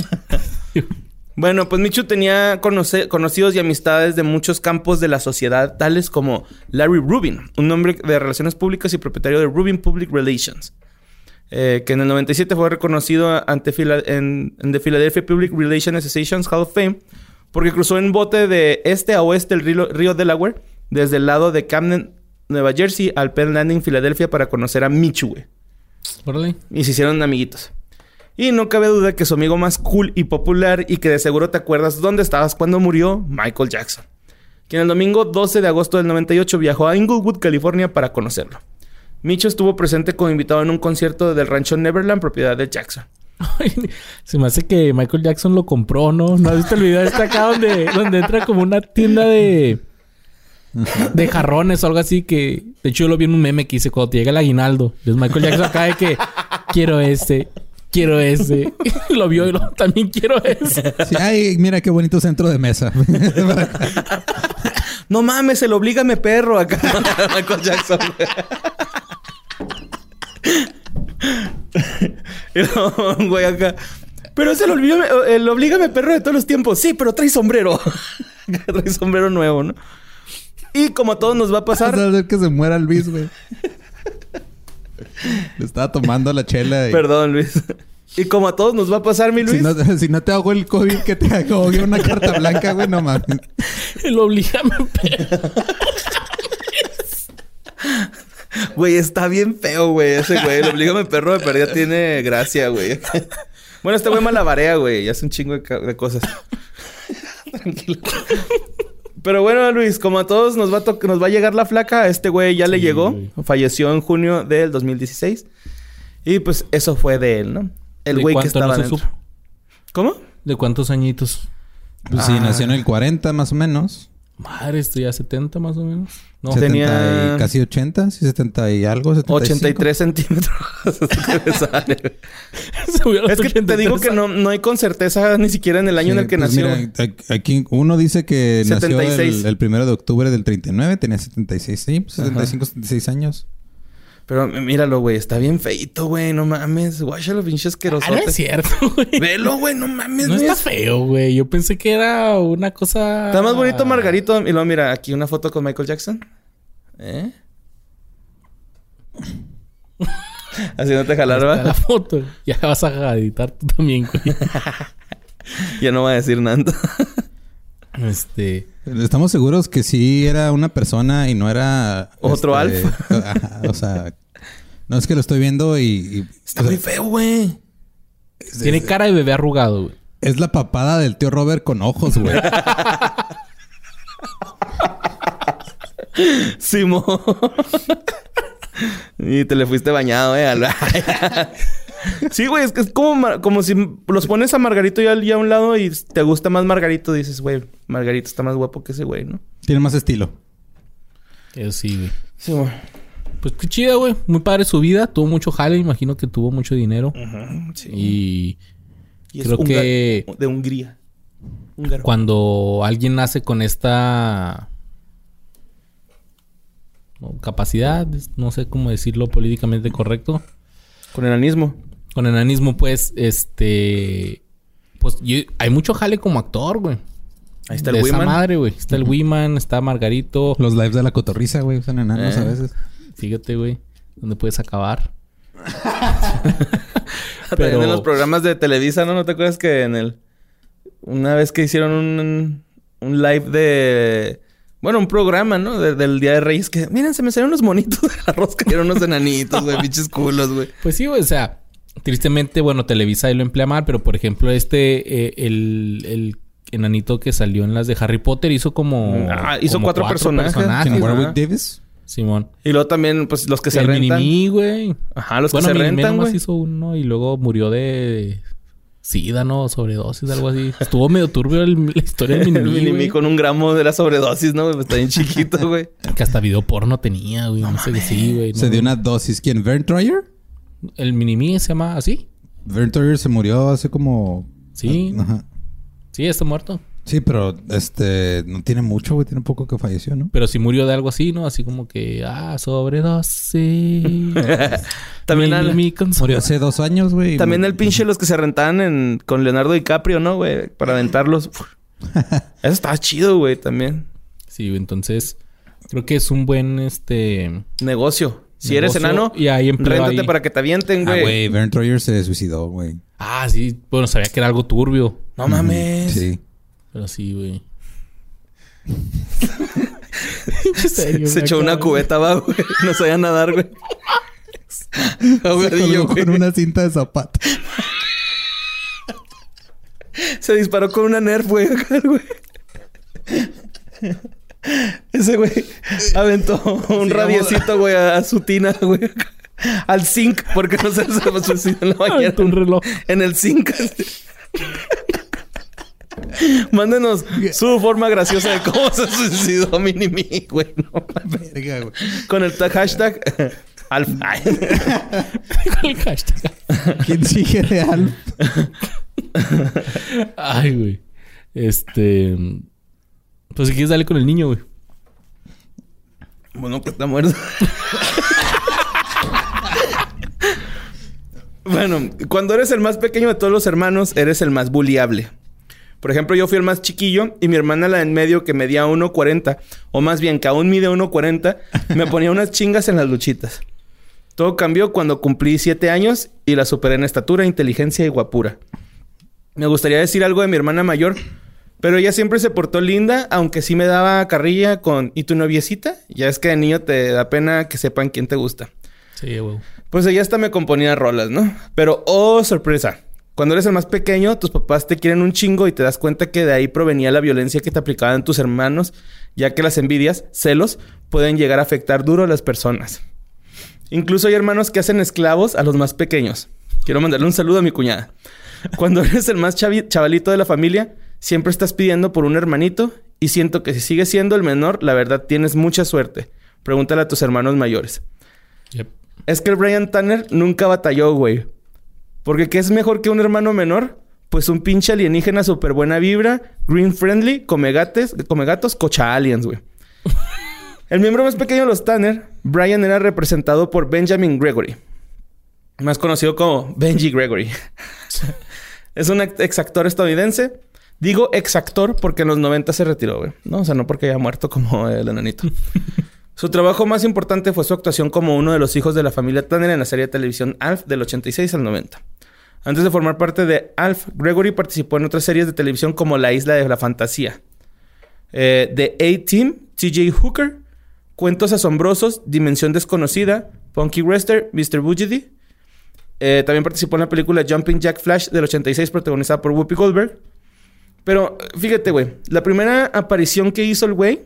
[SPEAKER 2] bueno, pues Michu tenía conoce- conocidos y amistades de muchos campos de la sociedad, tales como Larry Rubin, un hombre de relaciones públicas y propietario de Rubin Public Relations, eh, que en el 97 fue reconocido ante en, en The Philadelphia Public Relations Association's Hall of Fame porque cruzó en bote de este a oeste el río, río Delaware, desde el lado de Camden, Nueva Jersey, al Penn Landing, Filadelfia, para conocer a Michu, güey.
[SPEAKER 1] Órale.
[SPEAKER 2] Y se hicieron amiguitos. Y no cabe duda que su amigo más cool y popular y que de seguro te acuerdas dónde estabas cuando murió, Michael Jackson. Quien el domingo 12 de agosto del 98 viajó a Inglewood, California para conocerlo. Micho estuvo presente como invitado en un concierto del rancho Neverland, propiedad de Jackson.
[SPEAKER 1] Ay, Se me hace que Michael Jackson lo compró, ¿no? ¿No has visto el video este acá donde, donde entra como una tienda de... De jarrones o algo así que... De hecho, yo lo vi en un meme que dice cuando te llega el aguinaldo. Es Michael Jackson acá de que... Quiero este... Quiero ese. lo vio y lo... También quiero ese.
[SPEAKER 3] Sí, ay, mira qué bonito centro de mesa.
[SPEAKER 2] No mames, el oblígame perro acá. Michael Jackson. y luego un güey acá. Pero es el, oblígame, el oblígame perro de todos los tiempos. Sí, pero trae sombrero. trae sombrero nuevo, ¿no? Y como a todos nos va a
[SPEAKER 4] Vas a
[SPEAKER 2] pasar.
[SPEAKER 4] hacer que se muera Luis, güey. Le estaba tomando la chela y...
[SPEAKER 2] Perdón, Luis. Y como a todos nos va a pasar, mi Luis.
[SPEAKER 4] Si no, si no te hago el COVID que te hago una carta blanca, güey, no mames.
[SPEAKER 1] El oblígame perro.
[SPEAKER 2] Güey, está bien feo, güey. Ese güey, el oblígame perro de perdida tiene gracia, güey. Bueno, este güey malabarea, güey. Y hace un chingo de, cosas. Tranquilo. Pero bueno, Luis, como a todos nos va a, nos va a llegar la flaca, a este güey ya le llegó.
[SPEAKER 1] güey.
[SPEAKER 2] Falleció en junio del 2016. Y pues eso fue de él, ¿no? El
[SPEAKER 1] ¿De
[SPEAKER 2] güey que estaba
[SPEAKER 1] no se supo?
[SPEAKER 2] ¿Cómo?
[SPEAKER 1] ¿De cuántos añitos?
[SPEAKER 3] Pues sí, nació en el 40 más o menos.
[SPEAKER 1] Madre, esto ya 70 más o menos. No,
[SPEAKER 2] Se-
[SPEAKER 3] 70
[SPEAKER 2] tenía-
[SPEAKER 3] y casi 80, sí, 70 y algo. 75.
[SPEAKER 2] 83 centímetros. es que te
[SPEAKER 1] 83
[SPEAKER 2] digo que no, no hay con certeza ni siquiera en el año en
[SPEAKER 3] Sí,
[SPEAKER 2] el que
[SPEAKER 3] pues
[SPEAKER 2] nació.
[SPEAKER 3] mira, aquí uno dice que nació
[SPEAKER 2] 76.
[SPEAKER 3] el, el primero de octubre del 39, tenía 76, sí, pues 75, 76 años.
[SPEAKER 2] Pero míralo, güey. Está bien feito, güey. No mames. Guáchalo, pinche
[SPEAKER 1] Ah,
[SPEAKER 2] asqueroso.
[SPEAKER 1] no es cierto, güey.
[SPEAKER 2] Velo, güey. No mames,
[SPEAKER 1] No está feo, güey. Yo pensé que era una cosa...
[SPEAKER 2] Está más bonito Margarito. Y luego mira, aquí una foto con Michael Jackson. ¿Eh? Así no te jalar,
[SPEAKER 1] Está la foto. Ya vas a editar tú también, güey.
[SPEAKER 2] Ya no va a decir nada.
[SPEAKER 1] Este...
[SPEAKER 3] Estamos seguros que sí era una persona y no era...
[SPEAKER 2] ¿Otro Alf?
[SPEAKER 3] ajá, o sea, no es que lo estoy viendo y... y-
[SPEAKER 2] Está
[SPEAKER 3] o sea,
[SPEAKER 2] muy feo, güey.
[SPEAKER 1] Tiene cara de bebé arrugado, güey.
[SPEAKER 3] es la papada del tío Robert con ojos, güey.
[SPEAKER 2] Simón. y te le fuiste bañado, eh. Sí, güey. Es que es como, como si los pones a Margarito ya, ya a un lado y te gusta más Margarito. Dices, güey, Margarito está más guapo que ese güey, ¿no?
[SPEAKER 3] Tiene más estilo.
[SPEAKER 1] Eso sí, güey.
[SPEAKER 2] Simón.
[SPEAKER 1] Pues qué chida, güey. Muy padre su vida. Tuvo mucho jale. Imagino que tuvo mucho dinero.
[SPEAKER 2] Sí.
[SPEAKER 1] Y
[SPEAKER 2] Y es
[SPEAKER 1] creo
[SPEAKER 2] húngaro-
[SPEAKER 1] que-
[SPEAKER 2] De Hungría. Húngaro.
[SPEAKER 1] cuando alguien nace con esta capacidad, no sé cómo decirlo políticamente correcto,
[SPEAKER 2] Con enanismo.
[SPEAKER 1] Con enanismo, pues, este, pues yo- hay mucho jale como actor, güey.
[SPEAKER 2] Ahí está
[SPEAKER 1] de
[SPEAKER 2] el
[SPEAKER 1] esa
[SPEAKER 2] Wiman.
[SPEAKER 1] madre, güey. Está el Wiman, está Margarito.
[SPEAKER 3] Los lives de la cotorriza, güey, usan enanos
[SPEAKER 2] Eh.
[SPEAKER 3] a veces.
[SPEAKER 1] Fíjate, güey, dónde puedes acabar.
[SPEAKER 2] También
[SPEAKER 1] Pero-
[SPEAKER 2] en los programas de Televisa, ¿no? ¿No te acuerdas que en el... Una vez que hicieron un, un live de... Bueno, un programa, ¿no? De- del Día de Reyes que... Miren, se me salieron unos monitos de la rosca. Y eran unos enanitos, güey. pinches culos, güey.
[SPEAKER 1] Pues sí, güey, o sea, tristemente, bueno, Televisa ahí lo emplea mal, pero por ejemplo, este, eh, el, el enanito que salió en las de Harry Potter hizo como.
[SPEAKER 2] Ah, hizo
[SPEAKER 1] como
[SPEAKER 2] cuatro personajes.
[SPEAKER 3] ¿Quién,
[SPEAKER 2] Ajá.
[SPEAKER 3] Warwick Davis?
[SPEAKER 1] Simón.
[SPEAKER 2] Y luego también, pues, los que se
[SPEAKER 1] el
[SPEAKER 2] rentan.
[SPEAKER 1] Minimi, güey.
[SPEAKER 2] Ajá, los
[SPEAKER 1] bueno,
[SPEAKER 2] que se
[SPEAKER 1] Minimi
[SPEAKER 2] rentan,
[SPEAKER 1] nomás
[SPEAKER 2] güey.
[SPEAKER 1] hizo uno y luego murió de. Sida, ¿no? Sobredosis, algo así. Estuvo medio turbio el- la historia del
[SPEAKER 2] El
[SPEAKER 1] Minimi,
[SPEAKER 2] Minimi
[SPEAKER 1] güey.
[SPEAKER 2] con un gramo de la sobredosis, ¿no? Está bien chiquito, güey.
[SPEAKER 1] Que hasta video porno tenía, güey. No, sé qué sí, güey.
[SPEAKER 3] Se dio una dosis. ¿Quién? ¿Vern Troyer?
[SPEAKER 1] El Minimi se llama así.
[SPEAKER 3] Vern Troyer se murió hace como...
[SPEAKER 1] Sí.
[SPEAKER 3] Ajá.
[SPEAKER 1] Sí, está muerto.
[SPEAKER 3] Sí, pero este... No tiene mucho, güey. Tiene poco que falleció, ¿no?
[SPEAKER 1] Pero sí murió de algo así, ¿no? Así como que, ah, sobredosis.
[SPEAKER 2] También, al-.
[SPEAKER 3] Murió hace dos años, güey.
[SPEAKER 2] también el pinche los que se rentaban en, con Leonardo DiCaprio, ¿no, güey? Para aventarlos. Eso estaba chido, güey, también.
[SPEAKER 1] Sí, entonces creo que es un buen este
[SPEAKER 2] Negocio. Si eres enano,
[SPEAKER 1] y empleo
[SPEAKER 2] réntate
[SPEAKER 1] ahí.
[SPEAKER 2] para que te avienten,
[SPEAKER 3] Ah,
[SPEAKER 2] güey.
[SPEAKER 3] güey. Vern Troyer se suicidó, güey.
[SPEAKER 1] Ah, sí, bueno, sabía que era algo turbio,
[SPEAKER 2] no mames.
[SPEAKER 3] Sí.
[SPEAKER 1] pero sí, güey.
[SPEAKER 2] Se echó una cubeta abajo, güey. No sabía nadar, güey. Ahogadillo, güey.
[SPEAKER 4] con una cinta de zapato.
[SPEAKER 2] Se disparó con una Nerf, güey. Ese güey aventó un radiecito, güey, a, a su tina, güey. Al zinc, porque no se se suicidó en la bañera.
[SPEAKER 1] Un reloj.
[SPEAKER 2] En el zinc. Mándenos su forma graciosa de cómo se suicidó Minimi, güey. No.
[SPEAKER 3] Verga, güey.
[SPEAKER 2] Con el tag hashtag Alf.
[SPEAKER 1] El hashtag.
[SPEAKER 4] ¿Quién sigue de Alf?
[SPEAKER 1] Ay, güey. Este. Pues si quieres, dale con el niño, güey.
[SPEAKER 2] Bueno, que está muerto. bueno, cuando eres el más pequeño de todos los hermanos, eres el más bulliable. Por ejemplo, yo fui el más chiquillo y mi hermana la en medio que medía 1.40, o más bien que aún mide 1.40, me ponía unas chingas en las luchitas. Todo cambió cuando cumplí 7 años y la superé en estatura, inteligencia y guapura. Me gustaría decir algo de mi hermana mayor, pero ella siempre se portó linda, aunque sí me daba carrilla con ¿y tu noviecita? Ya es que de niño te da pena que sepan quién te gusta.
[SPEAKER 1] Sí, güey.
[SPEAKER 2] Pues ella hasta me componía rolas, ¿no? Pero, oh, sorpresa. Cuando eres el más pequeño, tus papás te quieren un chingo y te das cuenta que de ahí provenía la violencia que te aplicaban tus hermanos, ya que las envidias, celos, pueden llegar a afectar duro a las personas. Incluso hay hermanos que hacen esclavos a los más pequeños. Quiero mandarle un saludo a mi cuñada. Cuando eres el más chavalito de la familia, siempre estás pidiendo por un hermanito y siento que si sigues siendo el menor, la verdad tienes mucha suerte. Pregúntale a tus hermanos mayores.
[SPEAKER 1] Yep.
[SPEAKER 2] Es que el Brian Tanner nunca batalló, güey. Porque ¿qué es mejor que un hermano menor? Pues un pinche alienígena súper buena vibra, green friendly, come, gates, come gatos, cocha aliens, güey. El miembro más pequeño de los Tanner, Brian era representado por Benjamin Gregory. Más conocido como Benji Gregory. es un ex ex actor estadounidense. Digo ex actor porque en los 90 se retiró, güey. No, o sea, no porque haya muerto como el enanito. Su trabajo más importante fue su actuación como uno de los hijos de la familia Tanner en la serie de televisión Alf del 86 al 90. Antes de formar parte de Alf, Gregory participó en otras series de televisión como La Isla de la Fantasía, eh, The A-Team, TJ Hooker, Cuentos Asombrosos, Dimensión Desconocida, Punky Wrestler, Mr. Boogedy. Eh, también participó en la película Jumping Jack Flash del 86 protagonizada por Whoopi Goldberg. Pero fíjate, güey, la primera aparición que hizo el güey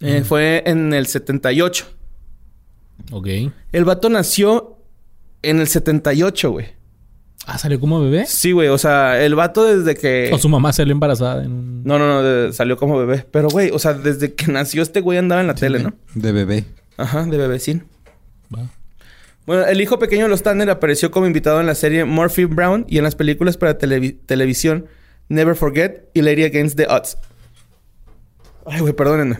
[SPEAKER 2] eh, fue en el 78.
[SPEAKER 1] Ok.
[SPEAKER 2] El vato nació en el 78, güey.
[SPEAKER 1] Ah, ¿salió como bebé?
[SPEAKER 2] Sí, güey. O sea, el vato desde que...
[SPEAKER 1] O su mamá salió embarazada en un...
[SPEAKER 2] No, no, no. de- salió como bebé. Pero, güey, o sea, desde que nació este güey andaba en la tele, ¿no?
[SPEAKER 3] De bebé.
[SPEAKER 2] Ajá, de bebecín.
[SPEAKER 1] Va.
[SPEAKER 2] Bueno, el hijo pequeño de los Tanner apareció como invitado en la serie Murphy Brown y en las películas para televi- televisión Never Forget y Lady Against the Odds. Ay, güey, perdónenme.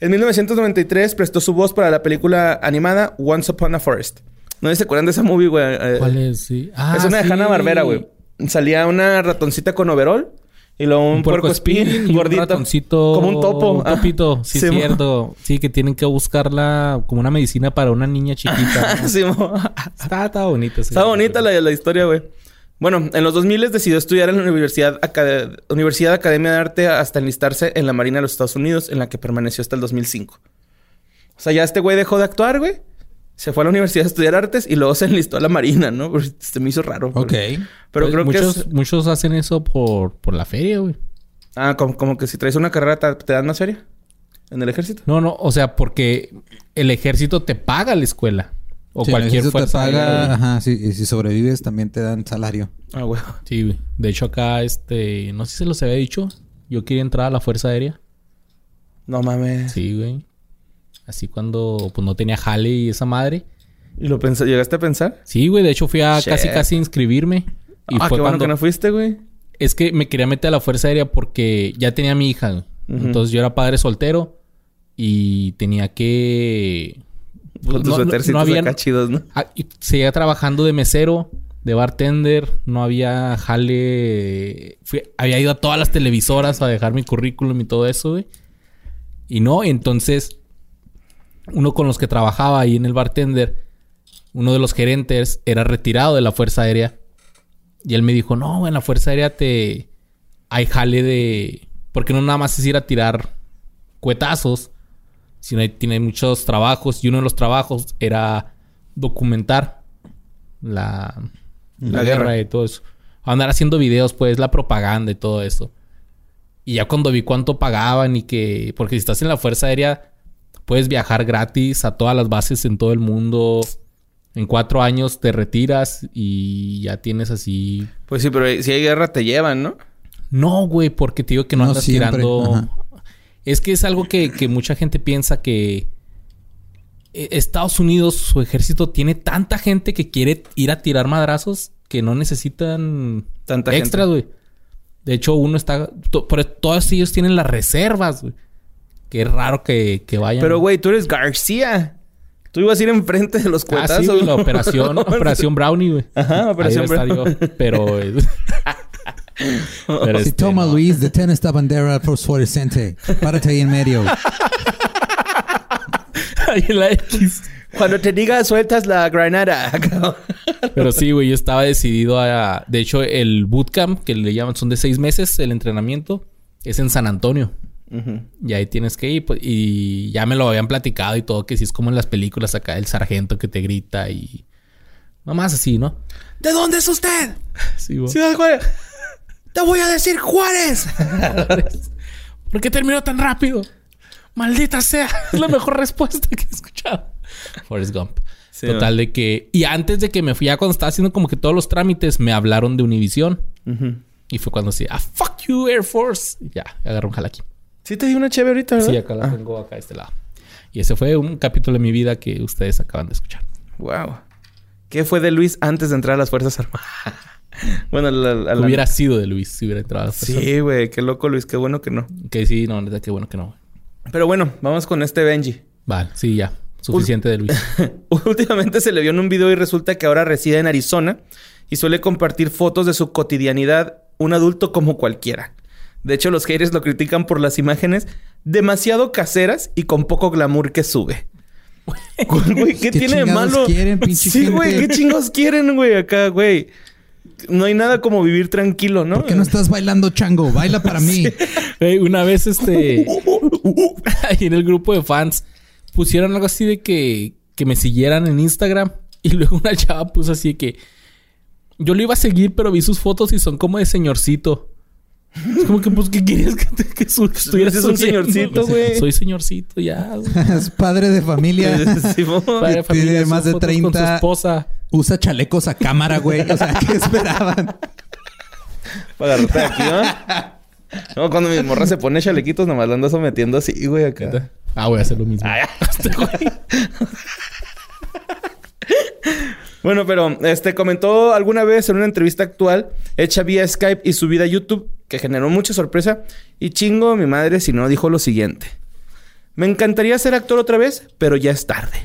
[SPEAKER 2] En 1993 prestó su voz para la película animada Once Upon a Forest. ¿No se acuerdan de esa movie, güey? Eh,
[SPEAKER 1] ¿Cuál es? Sí. Ah,
[SPEAKER 2] es una de. Hanna Barbera, güey. Salía una ratoncita con overol y luego un, puerco espín
[SPEAKER 1] y un ratoncito.
[SPEAKER 2] Como un topo.
[SPEAKER 1] Un topito. Sí,
[SPEAKER 2] Sí,
[SPEAKER 1] es
[SPEAKER 2] mo-
[SPEAKER 1] cierto. Sí, que tienen que buscarla como una medicina para una niña chiquita. ¿no?
[SPEAKER 2] Sí, mo-
[SPEAKER 1] está, está bonita.
[SPEAKER 2] Está bonita la, la historia, güey. Bueno, en los 2000 decidió estudiar en la Universidad, Acad- Universidad Academia de Arte hasta enlistarse en la Marina de los Estados Unidos, en la que permaneció hasta el 2005. O sea, ya este güey dejó de actuar, güey. Se fue a la universidad a estudiar artes y luego se enlistó a la Marina, ¿no? Porque Se me hizo raro.
[SPEAKER 3] Ok.
[SPEAKER 2] Pero
[SPEAKER 1] Pues
[SPEAKER 2] creo
[SPEAKER 1] muchos,
[SPEAKER 2] que es...
[SPEAKER 1] Muchos hacen eso por, por la feria, güey.
[SPEAKER 2] Ah, como, como que si traes una carrera te dan más feria. ¿En el ejército?
[SPEAKER 1] No, no. O sea, porque el ejército te paga la escuela. O cualquier fuerza.
[SPEAKER 3] te paga,
[SPEAKER 1] aérea, güey.
[SPEAKER 3] ajá, sí, y si sobrevives también te dan salario.
[SPEAKER 2] Ah, güey.
[SPEAKER 1] Sí, güey. De hecho, acá, este... No sé si se los había dicho. Yo quería entrar a la Fuerza Aérea.
[SPEAKER 2] No mames.
[SPEAKER 1] Sí, güey. Así cuando pues no tenía jale y esa madre.
[SPEAKER 2] ¿Y lo pensé, llegaste a pensar?
[SPEAKER 1] Sí, güey. De hecho fui a
[SPEAKER 2] Shit.
[SPEAKER 1] casi casi inscribirme. Y
[SPEAKER 2] ah,
[SPEAKER 1] fue
[SPEAKER 2] qué bueno
[SPEAKER 1] cuando...
[SPEAKER 2] que no fuiste, güey.
[SPEAKER 1] Es que me quería meter a la Fuerza Aérea porque ya tenía a mi hija. güey. Entonces yo era padre soltero. Y tenía que...
[SPEAKER 2] Con tus suétercitos
[SPEAKER 1] había-
[SPEAKER 2] acá chidos, ¿no?
[SPEAKER 1] Ah, y seguía trabajando de mesero, de bartender, no había jale. Fui- había ido a todas las televisoras a dejar mi currículum y todo eso, güey. Y no, entonces, uno con los que trabajaba ahí en el bartender, uno de los gerentes era retirado de la Fuerza Aérea. Y él me dijo, no, en la Fuerza Aérea te... Hay jale de... Porque no nada más es ir a tirar cuetazos, sino hay, tiene muchos trabajos. Y uno de los trabajos era documentar la, la,
[SPEAKER 2] La
[SPEAKER 1] guerra.
[SPEAKER 2] guerra.
[SPEAKER 1] y todo eso. Andar haciendo videos, pues, la propaganda y todo eso. Y ya cuando vi cuánto pagaban y que... Porque si estás en la Fuerza Aérea, puedes viajar gratis a todas las bases en todo el mundo. En cuatro años te retiras y ya tienes así...
[SPEAKER 2] Pues sí, pero si hay guerra te llevan, ¿no?
[SPEAKER 1] No, güey, porque te digo que no,
[SPEAKER 3] No
[SPEAKER 1] andas
[SPEAKER 3] siempre,
[SPEAKER 1] tirando...
[SPEAKER 3] ajá.
[SPEAKER 1] Es que es algo que, que mucha gente piensa que... eh, Estados Unidos, su ejército, tiene tanta gente que quiere ir a tirar madrazos que no necesitan
[SPEAKER 2] Tanta
[SPEAKER 1] extras, güey. De hecho, uno está... Pero todos ellos tienen las reservas, güey. Que es raro que, que vayan.
[SPEAKER 2] Pero, güey, tú eres García. Tú ibas a ir enfrente de los
[SPEAKER 1] Ah,
[SPEAKER 2] cuetazos.
[SPEAKER 1] sí, güey, la operación, operación Brownie, güey.
[SPEAKER 2] Ajá, Operación
[SPEAKER 1] yo, pero... pero
[SPEAKER 4] Si
[SPEAKER 1] este,
[SPEAKER 4] toma
[SPEAKER 1] no.
[SPEAKER 4] Luis, detén esta bandera fluorescente. Párate ahí en medio.
[SPEAKER 1] Ahí en la X.
[SPEAKER 2] Cuando te diga sueltas la granada.
[SPEAKER 1] Pero sí, güey, yo estaba decidido a... De hecho, el bootcamp, que le llaman, son de seis meses el entrenamiento, es en San Antonio. Y ahí tienes que ir. pues, y ya me lo habían platicado y todo, que si es como en las películas acá, el sargento que te grita y... Mamás así, ¿no?
[SPEAKER 2] ¿De dónde es usted?
[SPEAKER 1] Sí, güey.
[SPEAKER 2] Ciudad Juárez. Te voy a decir Juárez.
[SPEAKER 1] ¿Por qué terminó tan rápido? Maldita sea. Es la mejor respuesta que he escuchado. Forrest Gump.
[SPEAKER 2] Sí,
[SPEAKER 1] Total de que... Y antes de que me fui, ya cuando estaba haciendo como que todos los trámites, me hablaron de Univision. Y fue cuando así, ah, fuck you, Air Force. Y ya, agarré un jalaqui.
[SPEAKER 2] Sí te di una chévere ahorita, ¿verdad?
[SPEAKER 1] Sí, acá la
[SPEAKER 2] Ah,
[SPEAKER 1] tengo acá de este lado. Y ese fue un capítulo de mi vida que ustedes acaban de escuchar.
[SPEAKER 2] wow. ¿Qué fue de Luis antes de entrar a las Fuerzas Armadas? bueno, la,
[SPEAKER 1] Hubiera sido de Luis si hubiera entrado.
[SPEAKER 2] Sí, güey. Qué loco, Luis. Qué bueno que no.
[SPEAKER 1] Que sí, no, neta, qué bueno que no.
[SPEAKER 2] Pero bueno, vamos con este Benji.
[SPEAKER 1] Vale, sí, ya. Suficiente de Luis.
[SPEAKER 2] Últimamente se le vio en un video y resulta que ahora reside en Arizona y suele compartir fotos de su cotidianidad, un adulto como cualquiera. De hecho, los haters lo critican por las imágenes demasiado caseras y con poco glamour que sube. Güey, ¿qué,
[SPEAKER 4] ¿Qué
[SPEAKER 2] tiene de malo?
[SPEAKER 4] quieren, pinche
[SPEAKER 2] sí, güey? ¿qué chingos quieren, güey? Acá, güey. No hay nada como vivir tranquilo, ¿no?
[SPEAKER 4] ¿Por qué no estás bailando chango? Baila para mí.
[SPEAKER 1] Una vez, este... ahí en el grupo de fans pusieron algo así de que... Que me siguieran en Instagram. Y luego una chava puso así de que... Yo lo iba a seguir, pero vi sus fotos y son como de señorcito. Es como que, pues, ¿qué querías que, te, que su- que estuvieras
[SPEAKER 2] un señorcito, güey.
[SPEAKER 1] Soy señorcito, ya. güey.
[SPEAKER 4] es padre de familia.
[SPEAKER 1] Padre de
[SPEAKER 4] Tiene
[SPEAKER 1] familia,
[SPEAKER 4] más de
[SPEAKER 1] fotos Con su
[SPEAKER 4] 30.
[SPEAKER 1] esposa.
[SPEAKER 4] Usa chalecos a cámara, güey. O sea, ¿qué esperaban?
[SPEAKER 2] Para agarrarte de aquí, ¿no? No, cuando mi morra se pone chalequitos, nomás la ando sometiendo así, güey, acá.
[SPEAKER 1] Ah, voy a hacer lo mismo.
[SPEAKER 2] Ay, Bueno, pero este comentó alguna vez en una entrevista actual hecha vía Skype y subida a YouTube que generó mucha sorpresa y chingo a mi madre si no dijo lo siguiente. Me encantaría ser actor otra vez, pero ya es tarde.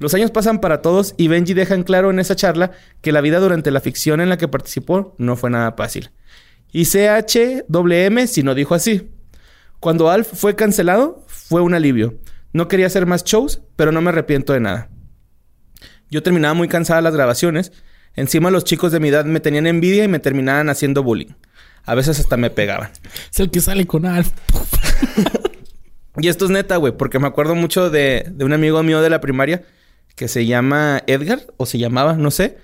[SPEAKER 2] Los años pasan para todos y Benji deja en claro en esa charla que la vida durante la ficción en la que participó no fue nada fácil. Y CHWM si no dijo así. Cuando Alf fue cancelado, fue un alivio. No quería hacer más shows, pero no me arrepiento de nada. Yo terminaba muy cansada las grabaciones. Encima los chicos de mi edad me tenían envidia y me terminaban haciendo bullying. A veces hasta me pegaban.
[SPEAKER 1] Es el que sale con Alf.
[SPEAKER 2] Y esto es neta, güey, porque me acuerdo mucho de, de un amigo mío de la primaria que se llama Edgar, o se llamaba, no sé.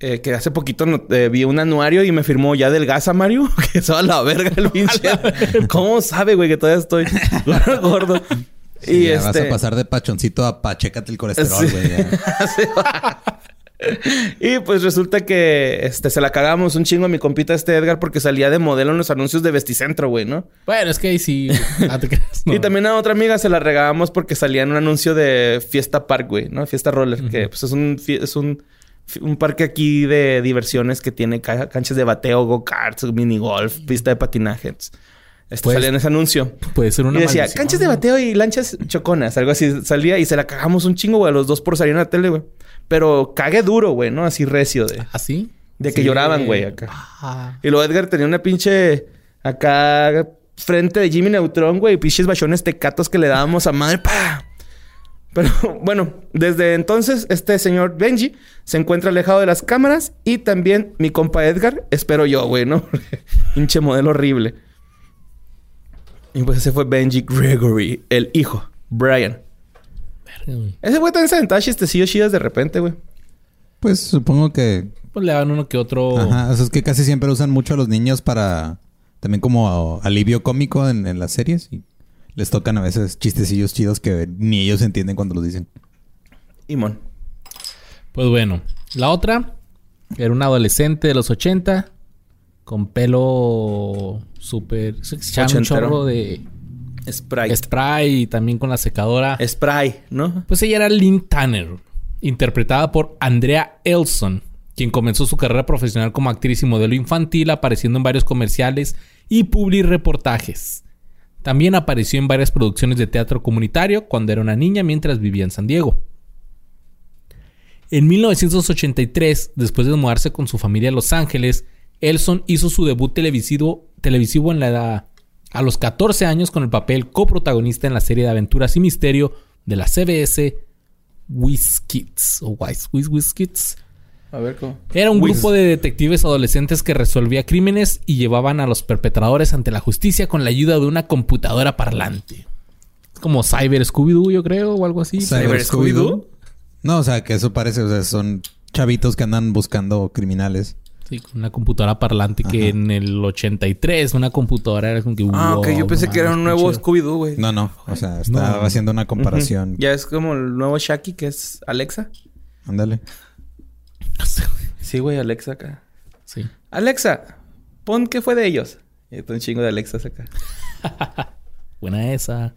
[SPEAKER 2] eh, que hace poquito no- eh, vi un anuario y me firmó ya del gas a Mario. Que eso a la verga el pinche. ¿Cómo sabe, güey, que todavía estoy gordo?
[SPEAKER 3] Sí,
[SPEAKER 2] y
[SPEAKER 3] ya
[SPEAKER 2] este...
[SPEAKER 3] vas a pasar de pachoncito a pachécate el colesterol, güey.
[SPEAKER 2] y pues resulta que este, se la cagamos un chingo a mi compita este Edgar porque salía de modelo en los anuncios de Vesticentro, güey, ¿no?
[SPEAKER 1] Bueno, es que ahí sí. Ah, te creas, no.
[SPEAKER 2] Y también a otra amiga se la regábamos porque salía en un anuncio de Fiesta Park, güey, ¿no? Fiesta Roller, que pues es un, es un, un parque aquí de diversiones que tiene ca- canchas de bateo, go-karts, mini golf, pista de patinaje. Este,
[SPEAKER 1] Pues,
[SPEAKER 2] salía en ese anuncio.
[SPEAKER 1] Puede ser una
[SPEAKER 2] y decía,
[SPEAKER 1] maldición.
[SPEAKER 2] canchas de bateo y lanchas choconas, algo así. Salía y se la cagamos un chingo, güey, a los dos por salir en la tele, güey. Pero cague duro, güey, ¿no? Así recio de...
[SPEAKER 1] ¿Así?
[SPEAKER 2] De que
[SPEAKER 1] Sí.
[SPEAKER 2] lloraban, güey, acá.
[SPEAKER 1] Ah.
[SPEAKER 2] Y luego Edgar tenía una pinche acá frente de Jimmy Neutron, güey, pinches bachones tecatos que le dábamos a madre, pa. Pero bueno, desde entonces este señor Benji se encuentra alejado de las cámaras y también mi compa Edgar, espero yo, güey, ¿no? pinche modelo horrible. Y pues ese fue Benji Gregory, el hijo, Brian.
[SPEAKER 1] Verga, güey.
[SPEAKER 2] Ese güey también se aventaba chistecillos chidas de repente, güey.
[SPEAKER 3] Pues supongo que...
[SPEAKER 1] Pues le daban uno que otro.
[SPEAKER 3] Ajá, o sea, es que casi siempre usan mucho a los niños para... También como alivio cómico en, en las series. Y les tocan a veces chistecillos chidos que ni ellos entienden cuando los dicen.
[SPEAKER 2] Imón.
[SPEAKER 1] Pues bueno. La otra era un adolescente de los 80 con pelo súper. Se echaba un chorro de
[SPEAKER 2] Sprite.
[SPEAKER 1] spray y también con la secadora.
[SPEAKER 2] Spray, ¿no?
[SPEAKER 1] Pues ella era Lynn Tanner, interpretada por Andrea Elson, quien comenzó su carrera profesional como actriz y modelo infantil, apareciendo en varios comerciales y publi reportajes. También apareció en varias producciones de teatro comunitario cuando era una niña mientras vivía en San Diego. En 1983, después de mudarse con su familia a Los Ángeles, Elson hizo su debut televisivo, televisivo en la edad a los 14 años con el papel coprotagonista en la serie de aventuras y misterio de la CBS Whiskits o Whiskits.
[SPEAKER 2] A ver cómo.
[SPEAKER 1] Era un grupo de detectives adolescentes que resolvía crímenes y llevaban a los perpetradores ante la justicia con la ayuda de una computadora parlante. Como Cyber Scooby-Doo, yo creo, o algo así.
[SPEAKER 3] Cyber. Scooby-Doo. No, o sea, que eso parece, o sea, son chavitos que andan buscando criminales.
[SPEAKER 1] Sí, con una computadora parlante que en el 83 una computadora era como que...
[SPEAKER 2] Ah, ok. Yo pensé
[SPEAKER 1] no
[SPEAKER 2] que era un nuevo. Scooby-Doo, güey.
[SPEAKER 3] No, no, o sea, estaba
[SPEAKER 1] No.
[SPEAKER 3] haciendo una comparación.
[SPEAKER 2] Ya es como el nuevo Shaki que es Alexa.
[SPEAKER 3] Ándale.
[SPEAKER 2] Sí, güey, Alexa acá.
[SPEAKER 1] Sí.
[SPEAKER 2] Alexa, pon qué fue de ellos. Y está un chingo de Alexas acá.
[SPEAKER 1] Buena esa.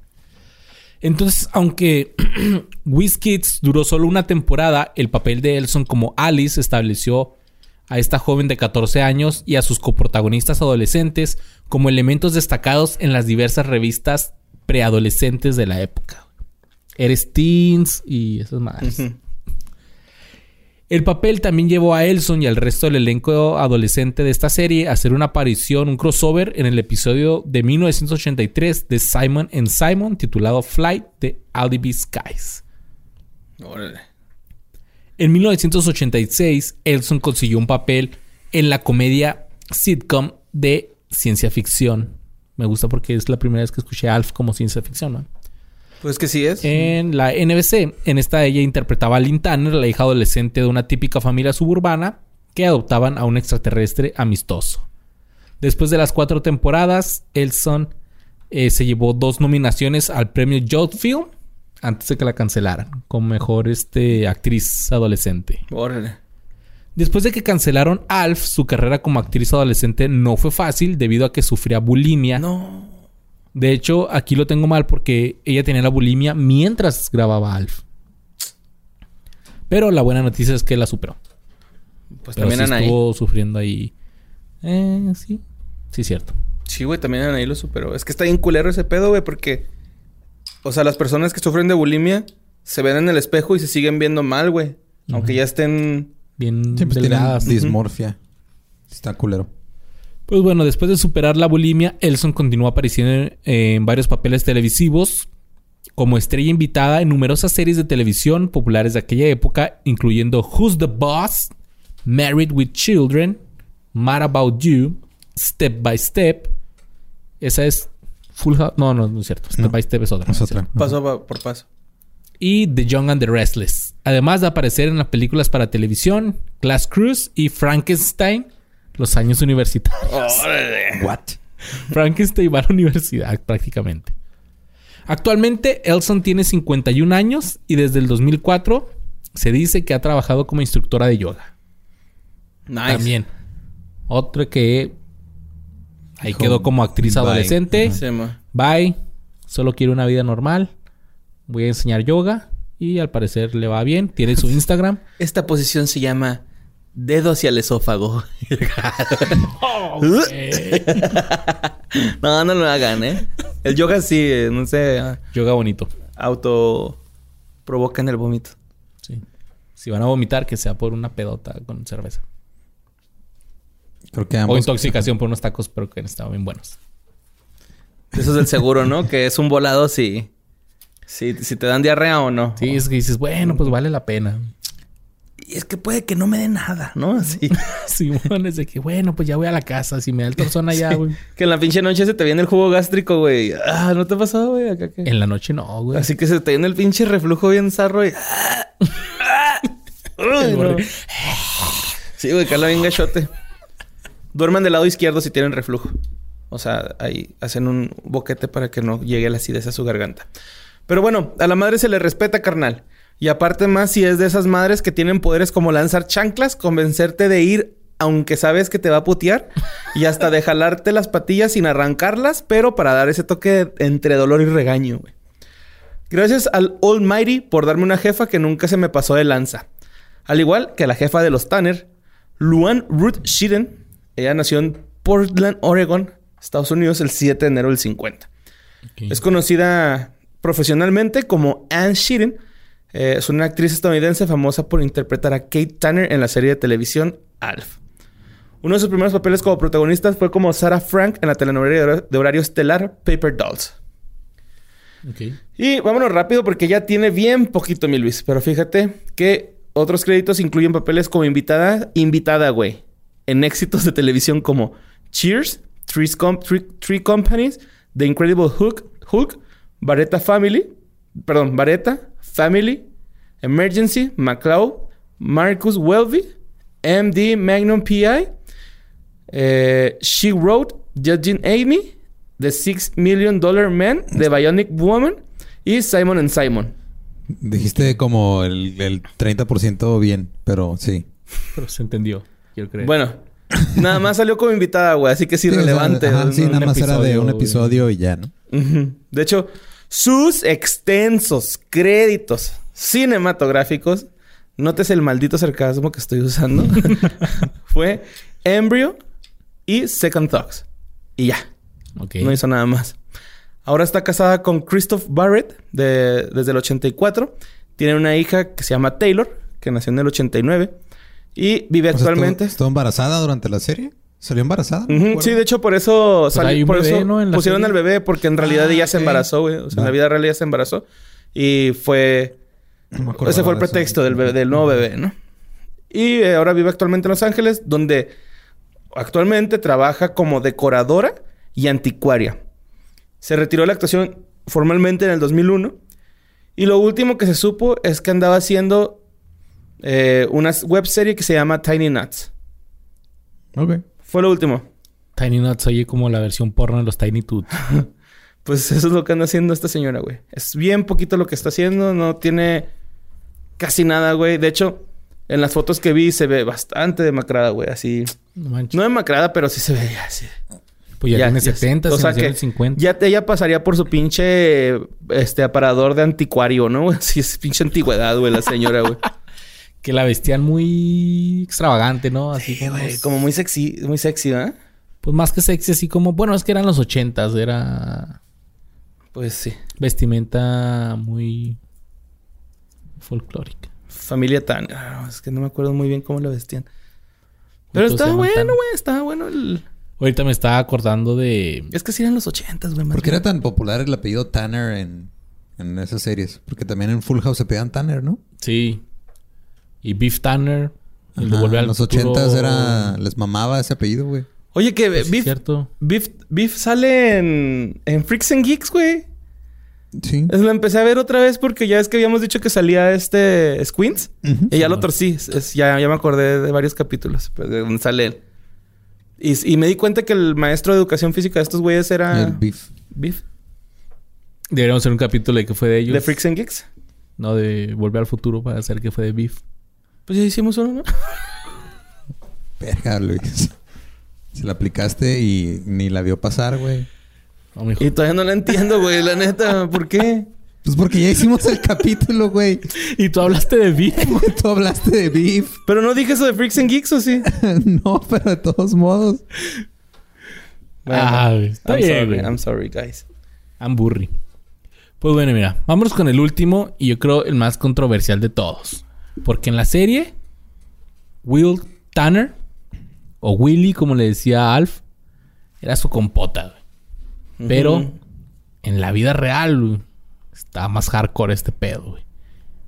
[SPEAKER 1] Entonces, aunque WizKids duró solo una temporada, el papel de Elson como Alice estableció a esta joven de 14 años y a sus coprotagonistas adolescentes como elementos destacados en las diversas revistas preadolescentes de la época. Eres Teens y esas madres. El papel también llevó a Elson y al resto del elenco adolescente de esta serie a hacer una aparición, un crossover en el episodio de 1983 de Simon and Simon titulado Flight de Alibi Skies.
[SPEAKER 2] Órale.
[SPEAKER 1] En 1986, Elson consiguió un papel en la comedia sitcom de ciencia ficción. Me gusta porque es la primera vez que escuché a Alf como ciencia ficción, ¿no?
[SPEAKER 2] Pues que sí es.
[SPEAKER 1] en la NBC. En esta ella interpretaba a Lynn Tanner, la hija adolescente de una típica familia suburbana que adoptaban a un extraterrestre amistoso. Después de las cuatro temporadas, Elson eh, se llevó dos nominaciones al premio Youth Film antes de que la cancelaran como mejor este, actriz adolescente.
[SPEAKER 2] Órale.
[SPEAKER 1] Después de que cancelaron Alf, su carrera como actriz adolescente no fue fácil debido a que sufría bulimia.
[SPEAKER 2] No.
[SPEAKER 1] De hecho, aquí lo tengo mal porque ella tenía la bulimia mientras grababa Alf. Pero la buena noticia es que la superó.
[SPEAKER 2] Pues
[SPEAKER 1] Pero
[SPEAKER 2] también
[SPEAKER 1] sí
[SPEAKER 2] Anaí.
[SPEAKER 1] estuvo sufriendo ahí. Eh, sí. Sí, cierto.
[SPEAKER 2] Sí, güey, también Anaí lo superó. Es que está bien culero ese pedo, güey, porque... O sea, las personas que sufren de bulimia se ven en el espejo y se siguen viendo mal, güey. Aunque ya estén...
[SPEAKER 1] Bien
[SPEAKER 3] Sí, pues
[SPEAKER 1] delgadas.
[SPEAKER 3] dismorfia. Está culero.
[SPEAKER 1] Pues bueno, después de superar la bulimia, Elson continuó apareciendo en, en varios papeles televisivos como estrella invitada en numerosas series de televisión populares de aquella época, incluyendo Who's the Boss, Married with Children, Mad About You, Step by Step. Esa es Full House. No, no, no es cierto. Step
[SPEAKER 3] No.
[SPEAKER 1] by Step es otra.
[SPEAKER 3] Es otra.
[SPEAKER 2] Paso pa- por paso.
[SPEAKER 1] Y The Young and the Restless. Además de aparecer en las películas para televisión, Glass Cruise y Frankenstein, los años universitarios.
[SPEAKER 3] What?
[SPEAKER 1] Frankenstein va a la universidad prácticamente. Actualmente, Elson tiene 51 años y desde el 2004 se dice que ha trabajado como instructora de yoga.
[SPEAKER 2] Nice.
[SPEAKER 1] También. Otro que ahí quedó como actriz
[SPEAKER 3] bye.
[SPEAKER 1] adolescente. Bye. Solo quiero una vida normal. Voy a enseñar yoga y al parecer le va bien. Tiene su Instagram.
[SPEAKER 2] Esta posición se llama dedo hacia el esófago. no, no lo hagan, ¿eh? El yoga sí, no sé,
[SPEAKER 1] yoga bonito.
[SPEAKER 2] auto provocan el vómito.
[SPEAKER 1] Sí. Si van a vomitar, que sea por una pedota con cerveza.
[SPEAKER 3] Creo que
[SPEAKER 1] O intoxicación por unos tacos, pero que estaban bien buenos.
[SPEAKER 2] Eso es del seguro, ¿no? que es un volado si, si, si te dan diarrea o no.
[SPEAKER 1] Sí, es que dices, bueno, pues vale la pena.
[SPEAKER 2] Y es que puede que no me dé nada, ¿no? Así.
[SPEAKER 1] Simón es de que, bueno, pues ya voy a la casa. Si me da el torzón allá, güey.
[SPEAKER 2] que en la pinche noche se te viene el jugo gástrico, güey. Ah, ¿no te ha pasado, güey? Acá que...
[SPEAKER 1] En la noche no, güey.
[SPEAKER 2] Así que se te viene el pinche reflujo bien zarro y... Ay, no. Sí, güey, cala bien gachote. Duerman del lado izquierdo si tienen reflujo. O sea, ahí hacen un boquete para que no llegue la acidez a su garganta. Pero bueno, a la madre se le respeta, carnal. Y aparte más si es de esas madres que tienen poderes como lanzar chanclas, convencerte de ir aunque sabes que te va a putear y hasta de jalarte las patillas sin arrancarlas, pero para dar ese toque entre dolor y regaño. Gracias al Almighty por darme una jefa que nunca se me pasó de lanza. Al igual que la jefa de los Tanner, Luan Ruth Sheeran. Ella nació en Portland, Oregon, Estados Unidos, el 7 de enero del 50.
[SPEAKER 1] Ok.
[SPEAKER 2] Es conocida profesionalmente como Anne Sheeran. Eh, es una actriz estadounidense famosa por interpretar a Kate Tanner en la serie de televisión Alf. Uno de sus primeros papeles como protagonista fue como Sarah Frank en la telenovela de hor- de horario estelar Paper Dolls. Y vámonos rápido porque ya tiene bien poquito mi Luis. Pero fíjate que otros créditos incluyen papeles como invitada, invitada, güey. En éxitos de televisión como Cheers, Com- Three, Three Companies, The Incredible Hulk, Hulk, Baretta Family, perdón, Baretta, Family, Emergency, McCloud, Marcus Welby, MD Magnum PI, eh, She Wrote, Judging Amy, The Six Million Dollar Man, The Bionic Woman y Simon and Simon.
[SPEAKER 3] Dijiste como el, el 30% bien, pero sí.
[SPEAKER 1] Pero se entendió, quiero creer.
[SPEAKER 2] Bueno, nada más salió como invitada, güey, así que es
[SPEAKER 3] Sí, o sea,
[SPEAKER 2] irrelevante.
[SPEAKER 3] ajá, sí, nada más era de
[SPEAKER 1] episodio,
[SPEAKER 3] un
[SPEAKER 1] güey.
[SPEAKER 3] episodio y ya, ¿no?
[SPEAKER 2] De hecho, sus extensos créditos cinematográficos, nótese el maldito sarcasmo que estoy usando, fue Embryo y Second Thoughts. Y ya,
[SPEAKER 1] ok.
[SPEAKER 2] no hizo nada más. Ahora está casada con Christoph Barrett de- desde el 84. Tiene una hija que se llama Taylor, que nació en el 89. Y vive
[SPEAKER 3] O sea,
[SPEAKER 2] actualmente...
[SPEAKER 3] ¿estuvo, embarazada durante la serie? ¿Salió embarazada? No.
[SPEAKER 2] Sí, de hecho, por eso,
[SPEAKER 1] Pues
[SPEAKER 2] sali-
[SPEAKER 1] hay un
[SPEAKER 2] por
[SPEAKER 1] bebé,
[SPEAKER 2] eso
[SPEAKER 1] ¿no? en la
[SPEAKER 2] pusieron
[SPEAKER 1] serie.
[SPEAKER 2] al bebé, porque en realidad
[SPEAKER 3] Ah,
[SPEAKER 2] ella se embarazó, güey. O sea, en la vida real ella se embarazó. Y fue.
[SPEAKER 3] No me
[SPEAKER 2] Ese fue el
[SPEAKER 3] eso.
[SPEAKER 2] pretexto del, bebé- del nuevo bebé, ¿no? Y eh, ahora vive actualmente en Los Ángeles, donde actualmente trabaja como decoradora y anticuaria. Se retiró de la actuación formalmente en el 2001. Y lo último que se supo es que andaba haciendo eh, una web serie que se llama Tiny Nuts.
[SPEAKER 3] Ok.
[SPEAKER 2] Fue lo último.
[SPEAKER 1] Tiny Nuts oye como la versión porno de los Tiny Toots.
[SPEAKER 2] Pues eso es lo que anda haciendo esta señora, güey. Es bien poquito lo que está haciendo. No tiene casi nada, güey. De hecho, en las fotos que vi se ve bastante demacrada, güey. Así...
[SPEAKER 1] No manches.
[SPEAKER 2] No demacrada, pero sí se ve así.
[SPEAKER 1] pues ya,
[SPEAKER 2] ya-
[SPEAKER 1] tiene
[SPEAKER 2] ya-
[SPEAKER 1] 70,
[SPEAKER 2] o
[SPEAKER 1] se
[SPEAKER 2] sea que
[SPEAKER 1] el 50.
[SPEAKER 2] Ya ella pasaría por su pinche... Este, aparador de anticuario, ¿no? Así es pinche antigüedad, güey, la señora, güey.
[SPEAKER 1] Que la vestían muy extravagante, ¿no? Así
[SPEAKER 2] Sí,
[SPEAKER 1] como...
[SPEAKER 2] güey. Como muy sexy, muy sexy, ¿verdad?
[SPEAKER 1] Pues más que sexy, así como... Bueno, es que eran los 80s. Era
[SPEAKER 2] Pues sí.
[SPEAKER 1] vestimenta muy folclórica.
[SPEAKER 2] Familia Tan. Ah, es que no me acuerdo muy bien cómo la vestían. Pero estaba bueno, güey. Estaba bueno el...
[SPEAKER 1] Ahorita me estaba acordando de...
[SPEAKER 2] Es que sí eran los ochentas, güey.
[SPEAKER 3] ¿Por qué era tan popular el apellido Tanner en, en esas series? Porque también en Full House se pedían Tanner, ¿no?
[SPEAKER 1] Sí. Y Beef Tanner. El de Volver
[SPEAKER 3] en
[SPEAKER 1] al
[SPEAKER 3] los
[SPEAKER 1] Futuro.
[SPEAKER 3] ochentas era... Les mamaba ese apellido, güey.
[SPEAKER 2] Oye, que
[SPEAKER 1] Pues
[SPEAKER 2] Beef,
[SPEAKER 1] cierto.
[SPEAKER 2] Beef, Beef sale en, en Freaks and Geeks, güey.
[SPEAKER 3] Sí.
[SPEAKER 2] Es- Lo empecé a ver otra vez porque ya es que habíamos dicho que salía este Squints.
[SPEAKER 3] Ujú.
[SPEAKER 2] Y ya lo torcí. Es- es- ya, ya me acordé de varios capítulos pues, de donde sale él. Y, y me di cuenta que el maestro de educación física de estos güeyes era...
[SPEAKER 3] El beef.
[SPEAKER 2] Beef.
[SPEAKER 1] Deberíamos hacer un capítulo de que fue de ellos.
[SPEAKER 2] De Freaks and Geeks.
[SPEAKER 1] No, de Volver al Futuro para hacer que fue de Beef.
[SPEAKER 2] Pues ya hicimos uno, ¿no?
[SPEAKER 3] Verga, Luis. Se la aplicaste y ni la vio pasar, güey.
[SPEAKER 1] No.
[SPEAKER 2] Y todavía no la entiendo, güey. La neta. ¿Por qué?
[SPEAKER 3] Pues porque ya hicimos el capítulo, güey.
[SPEAKER 1] Y tú hablaste de Beef.
[SPEAKER 3] Tú hablaste de beef.
[SPEAKER 2] Pero no dije eso de Freaks and Geeks, ¿o sí?
[SPEAKER 3] no, pero de todos modos.
[SPEAKER 1] Ah, güey, está
[SPEAKER 2] I'm
[SPEAKER 1] bien,
[SPEAKER 2] sorry.
[SPEAKER 1] güey.
[SPEAKER 2] I'm sorry, guys.
[SPEAKER 1] Amburri. Pues bueno, mira, vámonos con el último y yo creo el más controversial de todos. Porque en la serie, Will Tanner, o Willy, como le decía Alf, era su compota, güey. Pero en la vida real, güey, está más hardcore este pedo, güey.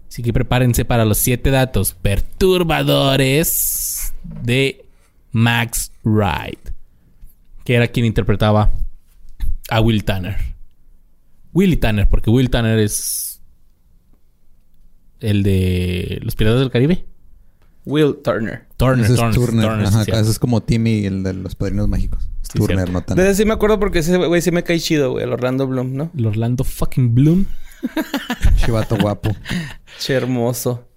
[SPEAKER 1] Así que prepárense para los siete datos perturbadores de Max Wright, que era quien interpretaba a Will Tanner. Willy Tanner, porque Will Tanner es el de los Piratas del Caribe.
[SPEAKER 2] Will Turner.
[SPEAKER 1] Turner,
[SPEAKER 3] Ese es
[SPEAKER 1] Turner,
[SPEAKER 3] Turner.
[SPEAKER 1] Turner,
[SPEAKER 3] Ajá,
[SPEAKER 1] sí,
[SPEAKER 3] ese es como Timmy, el de los padrinos mágicos. Es
[SPEAKER 1] Sí,
[SPEAKER 3] Turner,
[SPEAKER 1] cierto.
[SPEAKER 3] no tan.
[SPEAKER 2] De ese sí me acuerdo porque ese güey sí me cae chido, güey. El Orlando Bloom, ¿no?
[SPEAKER 1] El Orlando fucking Bloom.
[SPEAKER 3] Chivato guapo.
[SPEAKER 2] Che hermoso.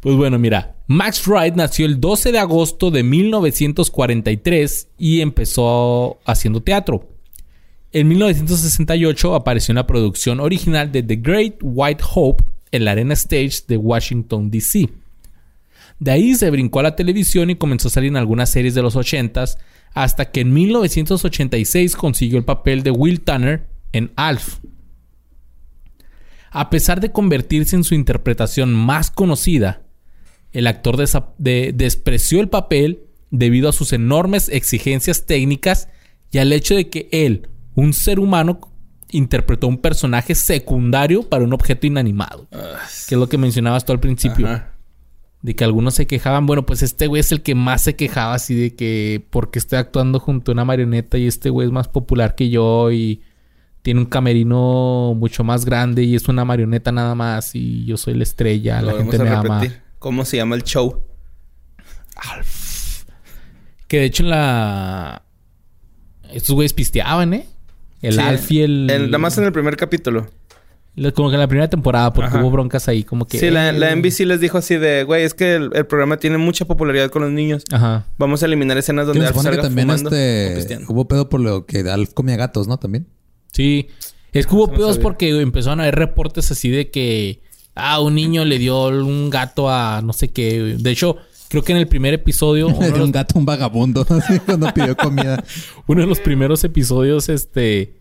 [SPEAKER 1] Pues bueno, mira, Max Wright nació el 12 de agosto de 1943 y empezó haciendo teatro. En 1968 apareció en la producción original de The Great White Hope en la Arena Stage de Washington, D.C. De ahí se brincó a la televisión y comenzó a salir en algunas series de los 80s hasta que en 1986 consiguió el papel de Will Tanner en Alf. A pesar de convertirse en su interpretación más conocida, el actor despreció el papel debido a sus enormes exigencias técnicas y al hecho de que él, un ser humano, interpretó un personaje secundario para un objeto inanimado. Que es lo que mencionabas tú al principio.
[SPEAKER 2] Ajá.
[SPEAKER 1] De que algunos se quejaban. Bueno, pues este güey es el que más se quejaba así de que porque estoy actuando junto a una marioneta y este güey es más popular que yo y tiene un camerino mucho más grande y es una marioneta nada más y yo soy la estrella,
[SPEAKER 2] Lo
[SPEAKER 1] la gente me ama.
[SPEAKER 2] ¿Cómo se llama el show?
[SPEAKER 1] Que de hecho en la... Estos güeyes pisteaban, ¿eh? El
[SPEAKER 2] Sí,
[SPEAKER 1] Alf y el...
[SPEAKER 2] en- nada más en el primer capítulo.
[SPEAKER 1] Como que en la primera temporada porque
[SPEAKER 2] Ajá.
[SPEAKER 1] hubo broncas ahí como que...
[SPEAKER 2] Sí, la,
[SPEAKER 1] eh,
[SPEAKER 2] la NBC les dijo así de, güey, es que el, el programa tiene mucha popularidad con los niños.
[SPEAKER 1] Ajá.
[SPEAKER 2] Vamos a eliminar escenas donde Alf
[SPEAKER 4] supone que
[SPEAKER 2] salga
[SPEAKER 4] también
[SPEAKER 2] fumando
[SPEAKER 4] este... Hubo pedo por lo que Alf comía gatos, ¿no? También.
[SPEAKER 1] Sí. Es que hubo
[SPEAKER 2] no
[SPEAKER 1] pedos
[SPEAKER 2] sabía.
[SPEAKER 1] porque empezaron a haber reportes así de que... Ah, un niño le dio un gato a no sé qué. De hecho, creo que en el primer episodio... uno de los-
[SPEAKER 4] un gato un vagabundo así, cuando pidió comida.
[SPEAKER 1] Uno de los primeros episodios, este.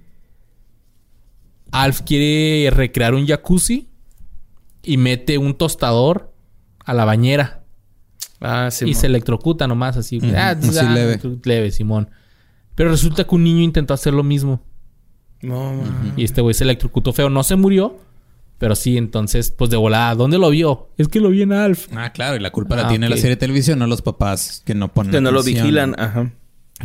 [SPEAKER 1] Alf quiere recrear un jacuzzi y mete un tostador a la bañera
[SPEAKER 2] Ah, sí.
[SPEAKER 1] y se electrocuta nomás así. Ah,
[SPEAKER 4] así
[SPEAKER 1] ah,
[SPEAKER 4] leve.
[SPEAKER 1] Leve, Simón. Pero resulta que un niño intentó hacer lo mismo
[SPEAKER 2] No, man.
[SPEAKER 1] y este güey se electrocutó feo. No se murió, pero sí, entonces, pues de volada, ¿dónde lo vio? Es que lo vi en Alf.
[SPEAKER 4] Ah, claro. Y la culpa la
[SPEAKER 1] Ah,
[SPEAKER 4] tiene la serie de televisión, no los papás que no ponen
[SPEAKER 2] Que no lo vigilan. Ajá.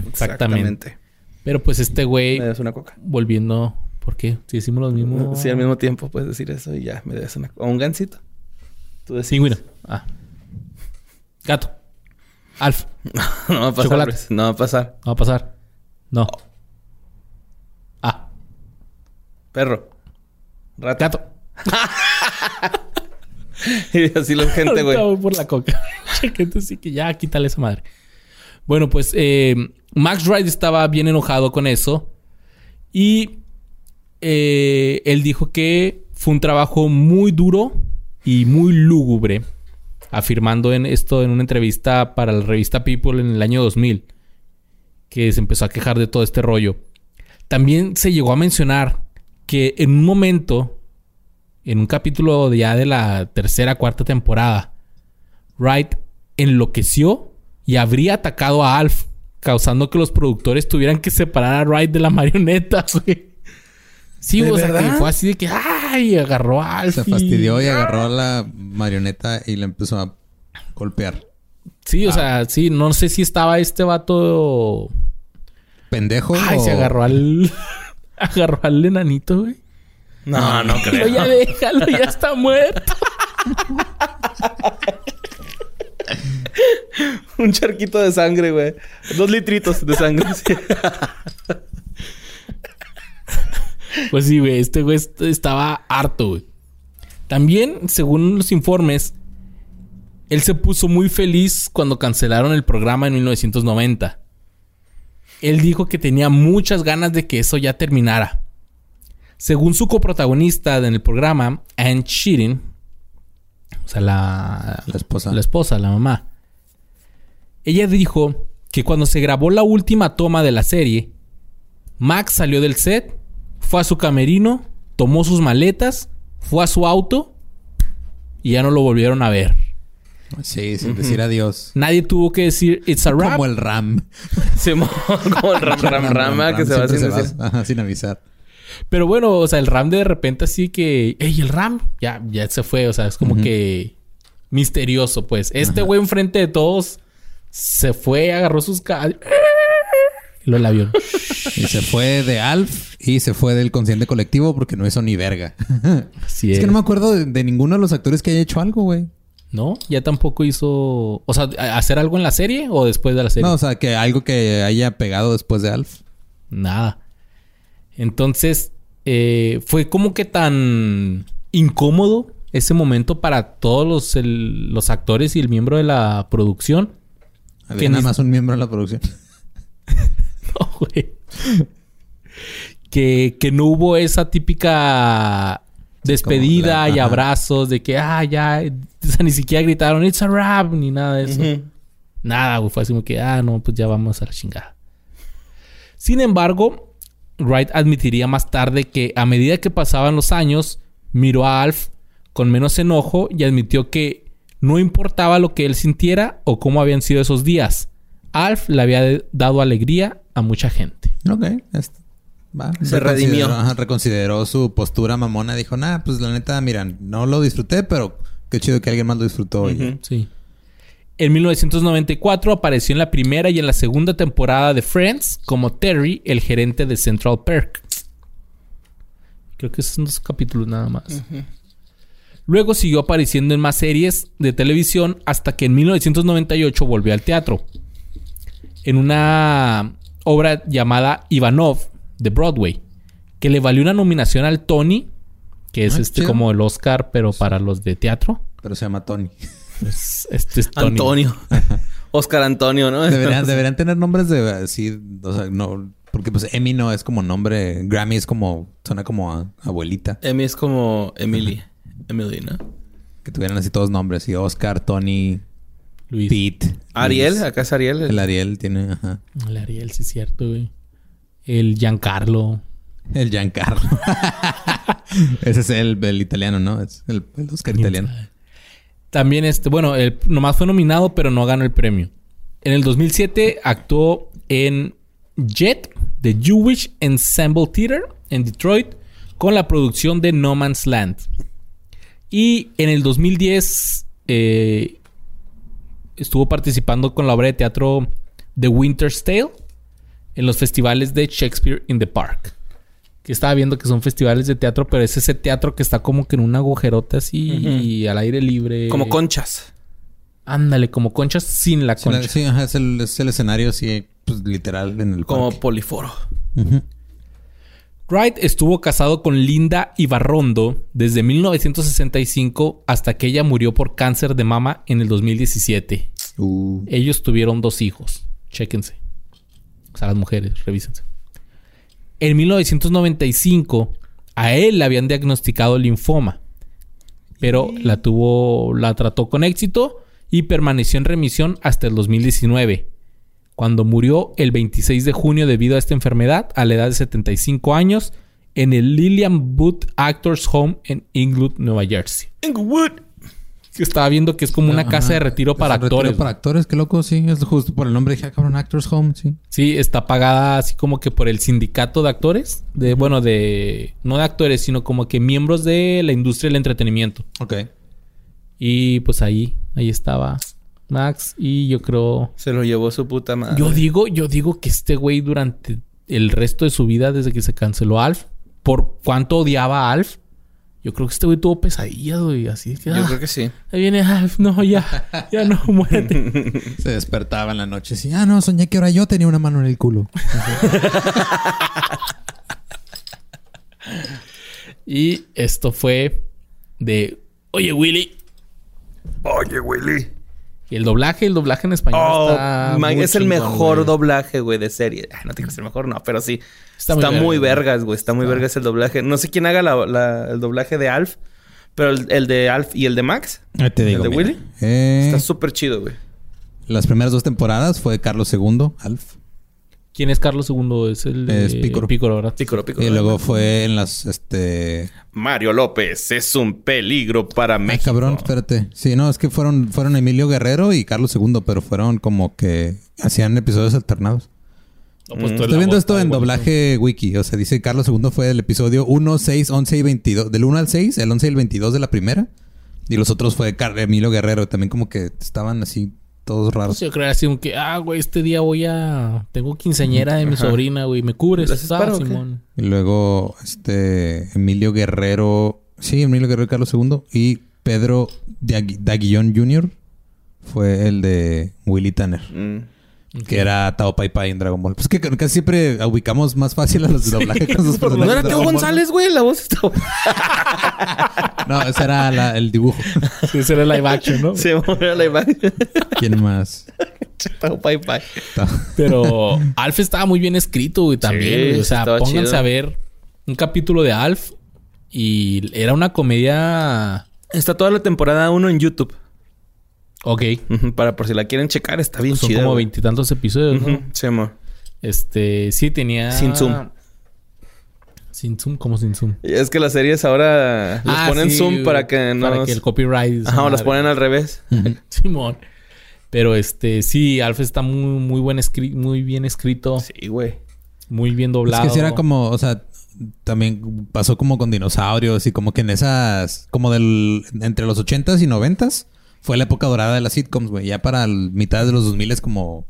[SPEAKER 1] Exactamente. Pero pues este güey,
[SPEAKER 2] Me das una coca.
[SPEAKER 1] volviendo. ¿Por qué? Si decimos lo mismo.
[SPEAKER 2] Sí, al mismo tiempo puedes decir eso y ya me das una O un gansito. Tú decides.
[SPEAKER 1] Pingüino. Ah. Gato. Alf.
[SPEAKER 2] no va a pasar.
[SPEAKER 1] Chocolate.
[SPEAKER 2] No va a pasar.
[SPEAKER 1] No va a pasar. No. Ah.
[SPEAKER 2] Perro. Rato.
[SPEAKER 1] Gato.
[SPEAKER 2] y así la gente, güey.
[SPEAKER 1] por la coca. Gente, sí que ya quítale esa madre. Bueno, pues eh, Max Wright estaba bien enojado con eso. Y eh, él dijo que fue un trabajo muy duro y muy lúgubre. Afirmando en esto en una entrevista para la revista People en el año 2000. Que se empezó a quejar de todo este rollo. También se llegó a mencionar que en un momento en un capítulo de ya de la tercera, cuarta temporada, Wright enloqueció y habría atacado a Alf, causando que los productores tuvieran que separar a Wright de la marioneta, güey. Sí,
[SPEAKER 2] ¿De
[SPEAKER 1] o sea, que
[SPEAKER 2] verdad?
[SPEAKER 1] fue así de que, ¡ay! Agarró a Alf.
[SPEAKER 4] Se fastidió y agarró a la marioneta y le empezó a golpear.
[SPEAKER 1] Sí, o sea, sí, no sé si estaba este vato.
[SPEAKER 4] ¿Pendejo
[SPEAKER 1] Ay,
[SPEAKER 4] o-
[SPEAKER 1] se agarró al. agarró al enanito, güey.
[SPEAKER 2] No, no
[SPEAKER 1] Pero ya déjalo, ya está muerto.
[SPEAKER 2] Un charquito de sangre, güey. Dos litritos de sangre. sí.
[SPEAKER 1] Pues sí, güey. Este güey est- estaba harto, güey. También, según los informes, él se puso muy feliz cuando cancelaron el programa en 1990. Él dijo que tenía muchas ganas de que eso ya terminara. Según su coprotagonista en el programa, Ann Sheeran, o sea, la,
[SPEAKER 4] La esposa.
[SPEAKER 1] la esposa, la mamá. Ella dijo que cuando se grabó la última toma de la serie, Max salió del set, fue a su camerino, tomó sus maletas, fue a su auto y ya no lo volvieron a ver.
[SPEAKER 4] Sí, sin decir adiós.
[SPEAKER 1] Nadie tuvo que decir it's a wrap.
[SPEAKER 4] Como el Ram.
[SPEAKER 2] Simón, como el ram, ram, rama que se va decir.
[SPEAKER 4] ajá, sin avisar.
[SPEAKER 1] Pero bueno, o sea, el Ram de repente así que, ey, el Ram ya, ya se fue, o sea, es como que misterioso, pues. Este güey enfrente de todos se fue, agarró sus ca- y lo el avión.
[SPEAKER 4] Y se fue de Alf y se fue del consciente colectivo porque no hizo ni verga.
[SPEAKER 1] Así
[SPEAKER 4] es
[SPEAKER 1] es.
[SPEAKER 4] que no me acuerdo de, de ninguno de los actores que haya hecho algo, güey.
[SPEAKER 1] ¿No? Ya tampoco hizo, o sea, ¿a- hacer algo en la serie o después de la serie.
[SPEAKER 4] No, o sea, que algo que haya pegado después de Alf.
[SPEAKER 1] Nada. Entonces, eh, fue como que tan incómodo ese momento para todos los, el- los actores y el miembro de la producción.
[SPEAKER 4] Había
[SPEAKER 1] Que
[SPEAKER 4] nada más un miembro de la producción.
[SPEAKER 1] No, güey. Que, que no hubo esa típica despedida
[SPEAKER 4] la-
[SPEAKER 1] y
[SPEAKER 4] ajá.
[SPEAKER 1] abrazos de que, ah, ya, o sea, ni siquiera gritaron, it's a rap, ni nada de eso. Nada, güey. Fue así como que, ah, no, pues ya vamos a la chingada. Sin embargo, Wright admitiría más tarde que a medida que pasaban los años, miró a Alf con menos enojo y admitió que no importaba lo que él sintiera o cómo habían sido esos días. Alf le había dado alegría a mucha gente.
[SPEAKER 3] Ok. va.
[SPEAKER 2] Se
[SPEAKER 3] Reconsideró-
[SPEAKER 2] redimió.
[SPEAKER 3] ajá, reconsideró su postura mamona. Dijo, nah, pues la neta, mira, no lo disfruté, pero qué chido que alguien más lo disfrutó. y ya".
[SPEAKER 2] Ujú.
[SPEAKER 1] Sí. En 1994 apareció en la primera y en la segunda temporada de Friends como Terry, el gerente de Central Perk. Creo que esos son dos capítulos nada más. Luego siguió apareciendo en más series de televisión hasta que en 1998 volvió al teatro. En una obra llamada Ivanov de Broadway, que le valió una nominación al Tony, que es
[SPEAKER 3] Ah,
[SPEAKER 1] este
[SPEAKER 3] chido.
[SPEAKER 1] como el Oscar, pero para los de teatro.
[SPEAKER 3] Pero se llama Tony.
[SPEAKER 1] Es- Este es Tony.
[SPEAKER 2] Antonio. Oscar Antonio, ¿no?
[SPEAKER 3] Deberían, deberían tener nombres de así, o sea, no, porque pues Emmy no es como nombre, Grammy es como, suena como a- abuelita,
[SPEAKER 2] Emi es como Emily. Emily, ¿no?
[SPEAKER 3] que tuvieran así todos nombres, y Oscar, Tony,
[SPEAKER 1] Luis.
[SPEAKER 3] Pete.
[SPEAKER 2] Ariel,
[SPEAKER 3] Luis.
[SPEAKER 2] acá es Ariel.
[SPEAKER 3] El Ariel tiene, ajá.
[SPEAKER 1] El Ariel, sí es cierto, güey. El Giancarlo.
[SPEAKER 3] El Giancarlo. Ese es el, el italiano, ¿no? Es el, el Oscar italiano.
[SPEAKER 1] También este, bueno, él nomás fue nominado, pero no ganó el premio. En el 2007 actuó en Jet, The Jewish Ensemble Theater, en Detroit, con la producción de No Man's Land. Y en el 2010 eh, estuvo participando con la obra de teatro The Winter's Tale en los festivales de Shakespeare in the Park. Que estaba viendo que son festivales de teatro, pero es ese teatro que está como que en una agujerota así y al aire libre.
[SPEAKER 2] Como conchas.
[SPEAKER 1] Ándale, como conchas sin la
[SPEAKER 3] Sí, la-
[SPEAKER 1] concha.
[SPEAKER 3] Sí, ajá, es el, es el escenario así, pues literal en el
[SPEAKER 2] Como
[SPEAKER 3] parque.
[SPEAKER 2] poliforo.
[SPEAKER 1] Wright estuvo casado con Linda Ibarrondo desde 1965 hasta que ella murió por cáncer de mama en el 2017.
[SPEAKER 3] Uh,
[SPEAKER 1] Ellos tuvieron dos hijos. Chéquense. O sea, las mujeres, revísense. En 1995, a él le habían diagnosticado linfoma. Pero la tuvo, la trató con éxito y permaneció en remisión hasta el 2019. Cuando murió el 26 de junio debido a esta enfermedad a la edad de 75 años en el Lillian Booth Actors Home en Inglewood, Nueva Jersey.
[SPEAKER 2] Inglewood.
[SPEAKER 1] Que estaba viendo que es como una
[SPEAKER 3] ajá.
[SPEAKER 1] casa de retiro para
[SPEAKER 3] un retiro
[SPEAKER 1] actores.
[SPEAKER 3] para actores, qué loco, sí. Es justo por el nombre. Dije, ah, cabrón, Actors Home, sí.
[SPEAKER 1] Sí, está pagada así como que por el sindicato de actores. De, bueno, de. No de actores, sino como que miembros de la industria del entretenimiento.
[SPEAKER 3] Ok.
[SPEAKER 1] Y pues ahí, ahí estaba Max. Y yo creo.
[SPEAKER 2] Se lo llevó su puta madre.
[SPEAKER 1] Yo digo, yo digo que este güey durante el resto de su vida, desde que se canceló Alf, por cuánto odiaba a Alf, yo creo que este güey tuvo pesadillas, güey. Así que.
[SPEAKER 2] Yo
[SPEAKER 1] ah,
[SPEAKER 2] creo que sí.
[SPEAKER 1] Ahí viene Alf, no, ya, ya no, muérete.
[SPEAKER 3] Se despertaba en la noche así. Ah, no, soñé que ahora yo tenía una mano en el culo.
[SPEAKER 1] y esto fue de. Oye, Willy.
[SPEAKER 2] Oye, Willy.
[SPEAKER 1] Y el doblaje, el doblaje en español
[SPEAKER 2] Oh,
[SPEAKER 1] está.
[SPEAKER 2] man,
[SPEAKER 1] muy
[SPEAKER 2] es el mejor
[SPEAKER 1] güey.
[SPEAKER 2] doblaje, güey, de serie. Ah, No te crees el mejor, no, pero sí.
[SPEAKER 1] Está
[SPEAKER 2] Está,
[SPEAKER 1] muy
[SPEAKER 2] muy,
[SPEAKER 1] verga,
[SPEAKER 2] vergas, güey. Está muy vergas el doblaje. No sé quién haga la- la- el doblaje de Alf, pero el, el de Alf y el de Max
[SPEAKER 3] Ahí te digo.
[SPEAKER 2] ¿El de
[SPEAKER 3] mira.
[SPEAKER 2] Willy?
[SPEAKER 3] Eh,
[SPEAKER 2] está súper chido, güey.
[SPEAKER 3] las primeras dos temporadas fue Carlos II, Alf.
[SPEAKER 1] ¿Quién es Carlos II? Es el de
[SPEAKER 3] Es. Pícoro,
[SPEAKER 1] ¿verdad?
[SPEAKER 2] Pícoro.
[SPEAKER 3] Y luego fue en las, este...
[SPEAKER 2] Mario López es un peligro para
[SPEAKER 3] Ay,
[SPEAKER 2] México.
[SPEAKER 3] cabrón, espérate. Sí, no, es que fueron, fueron Emilio Guerrero y Carlos II, pero fueron como que hacían episodios alternados.
[SPEAKER 1] No, pues,
[SPEAKER 2] Mm.
[SPEAKER 3] Estoy viendo esto en doblaje wiki. O sea, dice Carlos II fue el episodio 1, 6, 11 y 22. Del 1 al 6, el 11 y el 22 de la primera. Y los otros fue Car- Emilio Guerrero. También como que estaban así todos raros.
[SPEAKER 1] Pues yo creo así como que, ah, güey, este día voy a. Tengo quinceañera de mi
[SPEAKER 2] Ajá.
[SPEAKER 1] sobrina, güey. ¿Me cubres?
[SPEAKER 2] ¿Le haces
[SPEAKER 1] Ah,
[SPEAKER 2] paro o qué?
[SPEAKER 1] Simón.
[SPEAKER 3] Y luego, este, Emilio Guerrero. Sí, Emilio Guerrero y Carlos II. Y Pedro Dag- Daguillón Jr. fue el de Willy Tanner.
[SPEAKER 2] Mm.
[SPEAKER 3] Que era Tao Pai Pai en Dragon Ball. Pues que casi siempre ubicamos más fácil a los de doblaje con sus personajes.
[SPEAKER 2] ¿No era Teo? González, güey? La voz está...
[SPEAKER 3] No, ese era la- el dibujo.
[SPEAKER 1] Sí, ese era live action, ¿no?
[SPEAKER 2] Se me la imagen.
[SPEAKER 3] ¿Quién más?
[SPEAKER 2] Tao Pai Pai.
[SPEAKER 1] Pero Alf estaba muy bien escrito, güey, también.
[SPEAKER 2] Sí,
[SPEAKER 1] güey. O sea,
[SPEAKER 2] estaba
[SPEAKER 1] pónganse
[SPEAKER 2] chido.
[SPEAKER 1] a ver un capítulo de Alf y era una comedia.
[SPEAKER 2] Está toda la temporada 1 en YouTube.
[SPEAKER 1] Ok.
[SPEAKER 2] Para por si la quieren checar, está bien
[SPEAKER 1] Son
[SPEAKER 2] chida.
[SPEAKER 1] como veintitantos episodios, ¿no?
[SPEAKER 2] Ujú, Sí, mo.
[SPEAKER 1] Este, sí tenía.
[SPEAKER 2] Sin zoom.
[SPEAKER 1] Sin zoom, como sin zoom.
[SPEAKER 2] Y es que las series ahora les
[SPEAKER 1] Ah,
[SPEAKER 2] ponen
[SPEAKER 1] sí,
[SPEAKER 2] zoom para que no...
[SPEAKER 1] Para que el copyright...
[SPEAKER 2] Ajá, o las ponen al revés.
[SPEAKER 1] Simón. Pero este, sí, Alf está muy, muy buen escri- muy bien escrito,
[SPEAKER 2] Sí, güey.
[SPEAKER 1] muy bien
[SPEAKER 3] Es
[SPEAKER 1] doblado.
[SPEAKER 3] que sí era como, o sea, también pasó como con dinosaurios y como que en esas, como del, entre los 80s y 90s, fue la época dorada de las sitcoms, güey. Ya para el mitad de los 2000 es como,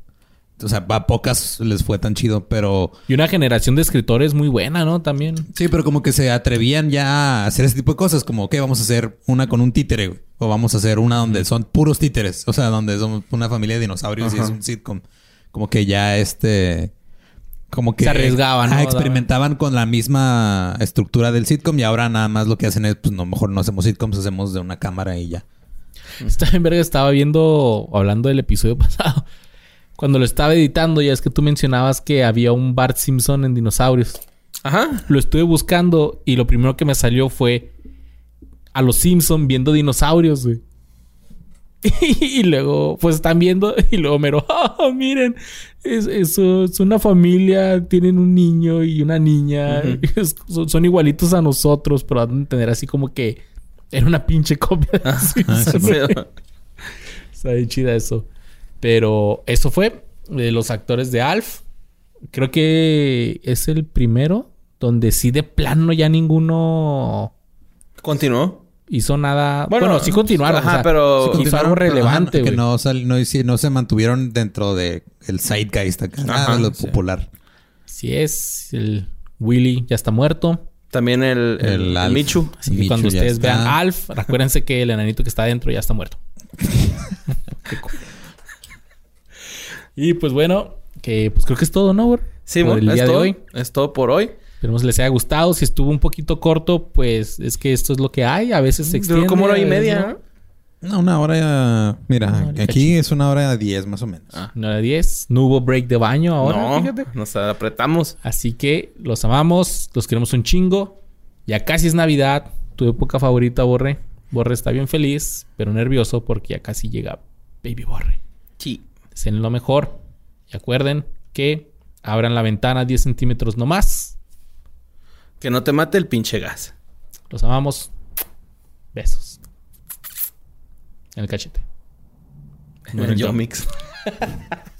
[SPEAKER 3] o sea, a pocas les fue tan chido, pero
[SPEAKER 1] Y una generación de escritores muy buena, ¿no? También.
[SPEAKER 3] sí, pero como que se atrevían ya a hacer ese tipo de cosas, como, que vamos a hacer una con un títere, güey. O vamos a hacer una donde son puros títeres, o sea, donde somos una familia de dinosaurios y es un sitcom. Como que ya este como que
[SPEAKER 1] Se arriesgaban, ¿no?
[SPEAKER 3] Experimentaban con la misma estructura del sitcom y ahora nada más lo que hacen es pues no mejor no hacemos sitcoms, hacemos de una cámara y ya.
[SPEAKER 1] Está en verga, estaba viendo, hablando del episodio pasado. Cuando lo estaba editando, ya es que tú mencionabas que había un Bart Simpson en dinosaurios.
[SPEAKER 2] Ajá.
[SPEAKER 1] Lo estuve buscando y lo primero que me salió fue a los Simpson viendo dinosaurios, güey. Y luego, pues están viendo y luego mero, "Ah, miren, es, es una familia, tienen un niño y una niña, Es- son, son igualitos a nosotros, pero van a tener así como que era una pinche copia de güey. Está bien chida eso. Pero eso fue de los actores de Alf. Creo que es el primero donde sí de plano ya ninguno
[SPEAKER 2] Continuó.
[SPEAKER 1] hizo nada. Bueno, sí continuaron.
[SPEAKER 2] ajá,
[SPEAKER 1] o sea,
[SPEAKER 2] pero-
[SPEAKER 1] sí hizo
[SPEAKER 3] Continuaron,
[SPEAKER 1] algo
[SPEAKER 3] pero, ajá,
[SPEAKER 1] relevante,
[SPEAKER 3] que no, sal- no, no se mantuvieron dentro de el zeitgeist acá, nada
[SPEAKER 2] Ajá,
[SPEAKER 3] de lo
[SPEAKER 1] sí.
[SPEAKER 3] popular.
[SPEAKER 1] Sí es. El Willy ya está muerto.
[SPEAKER 2] También el, el,
[SPEAKER 3] El
[SPEAKER 2] el. Michu.
[SPEAKER 1] Así que
[SPEAKER 3] Michu
[SPEAKER 1] cuando
[SPEAKER 3] ya
[SPEAKER 1] ustedes
[SPEAKER 3] está.
[SPEAKER 1] vean Alf, recuérdense que el enanito que está adentro ya está muerto. Y pues bueno, que pues creo que es todo, ¿no? güey?
[SPEAKER 2] Sí,
[SPEAKER 1] Por
[SPEAKER 2] bueno,
[SPEAKER 1] el día
[SPEAKER 2] es
[SPEAKER 1] de
[SPEAKER 2] todo.
[SPEAKER 1] hoy.
[SPEAKER 2] Es todo por hoy.
[SPEAKER 1] Esperemos les haya gustado. Si estuvo un poquito corto, pues es que esto es lo que hay. A veces se extiende.
[SPEAKER 2] Duró como hora y media. no.
[SPEAKER 3] ¿No? Una hora, mira,
[SPEAKER 1] Una hora y
[SPEAKER 3] aquí es una hora diez más o menos.
[SPEAKER 1] Una hora diez. No hubo break de baño ahora,
[SPEAKER 2] no,
[SPEAKER 1] fíjate.
[SPEAKER 2] nos apretamos.
[SPEAKER 1] Así que los amamos, los queremos un chingo. Ya casi es Navidad. Tu época favorita, Borre. Borre está bien feliz, pero nervioso porque ya casi llega Baby Borre.
[SPEAKER 2] Sí.
[SPEAKER 1] Deseen lo mejor. Y acuerden que abran la ventana 10 centímetros no más.
[SPEAKER 2] Que no te mate el pinche gas.
[SPEAKER 1] Los amamos. Besos. En el cachete.
[SPEAKER 2] En el Yomix.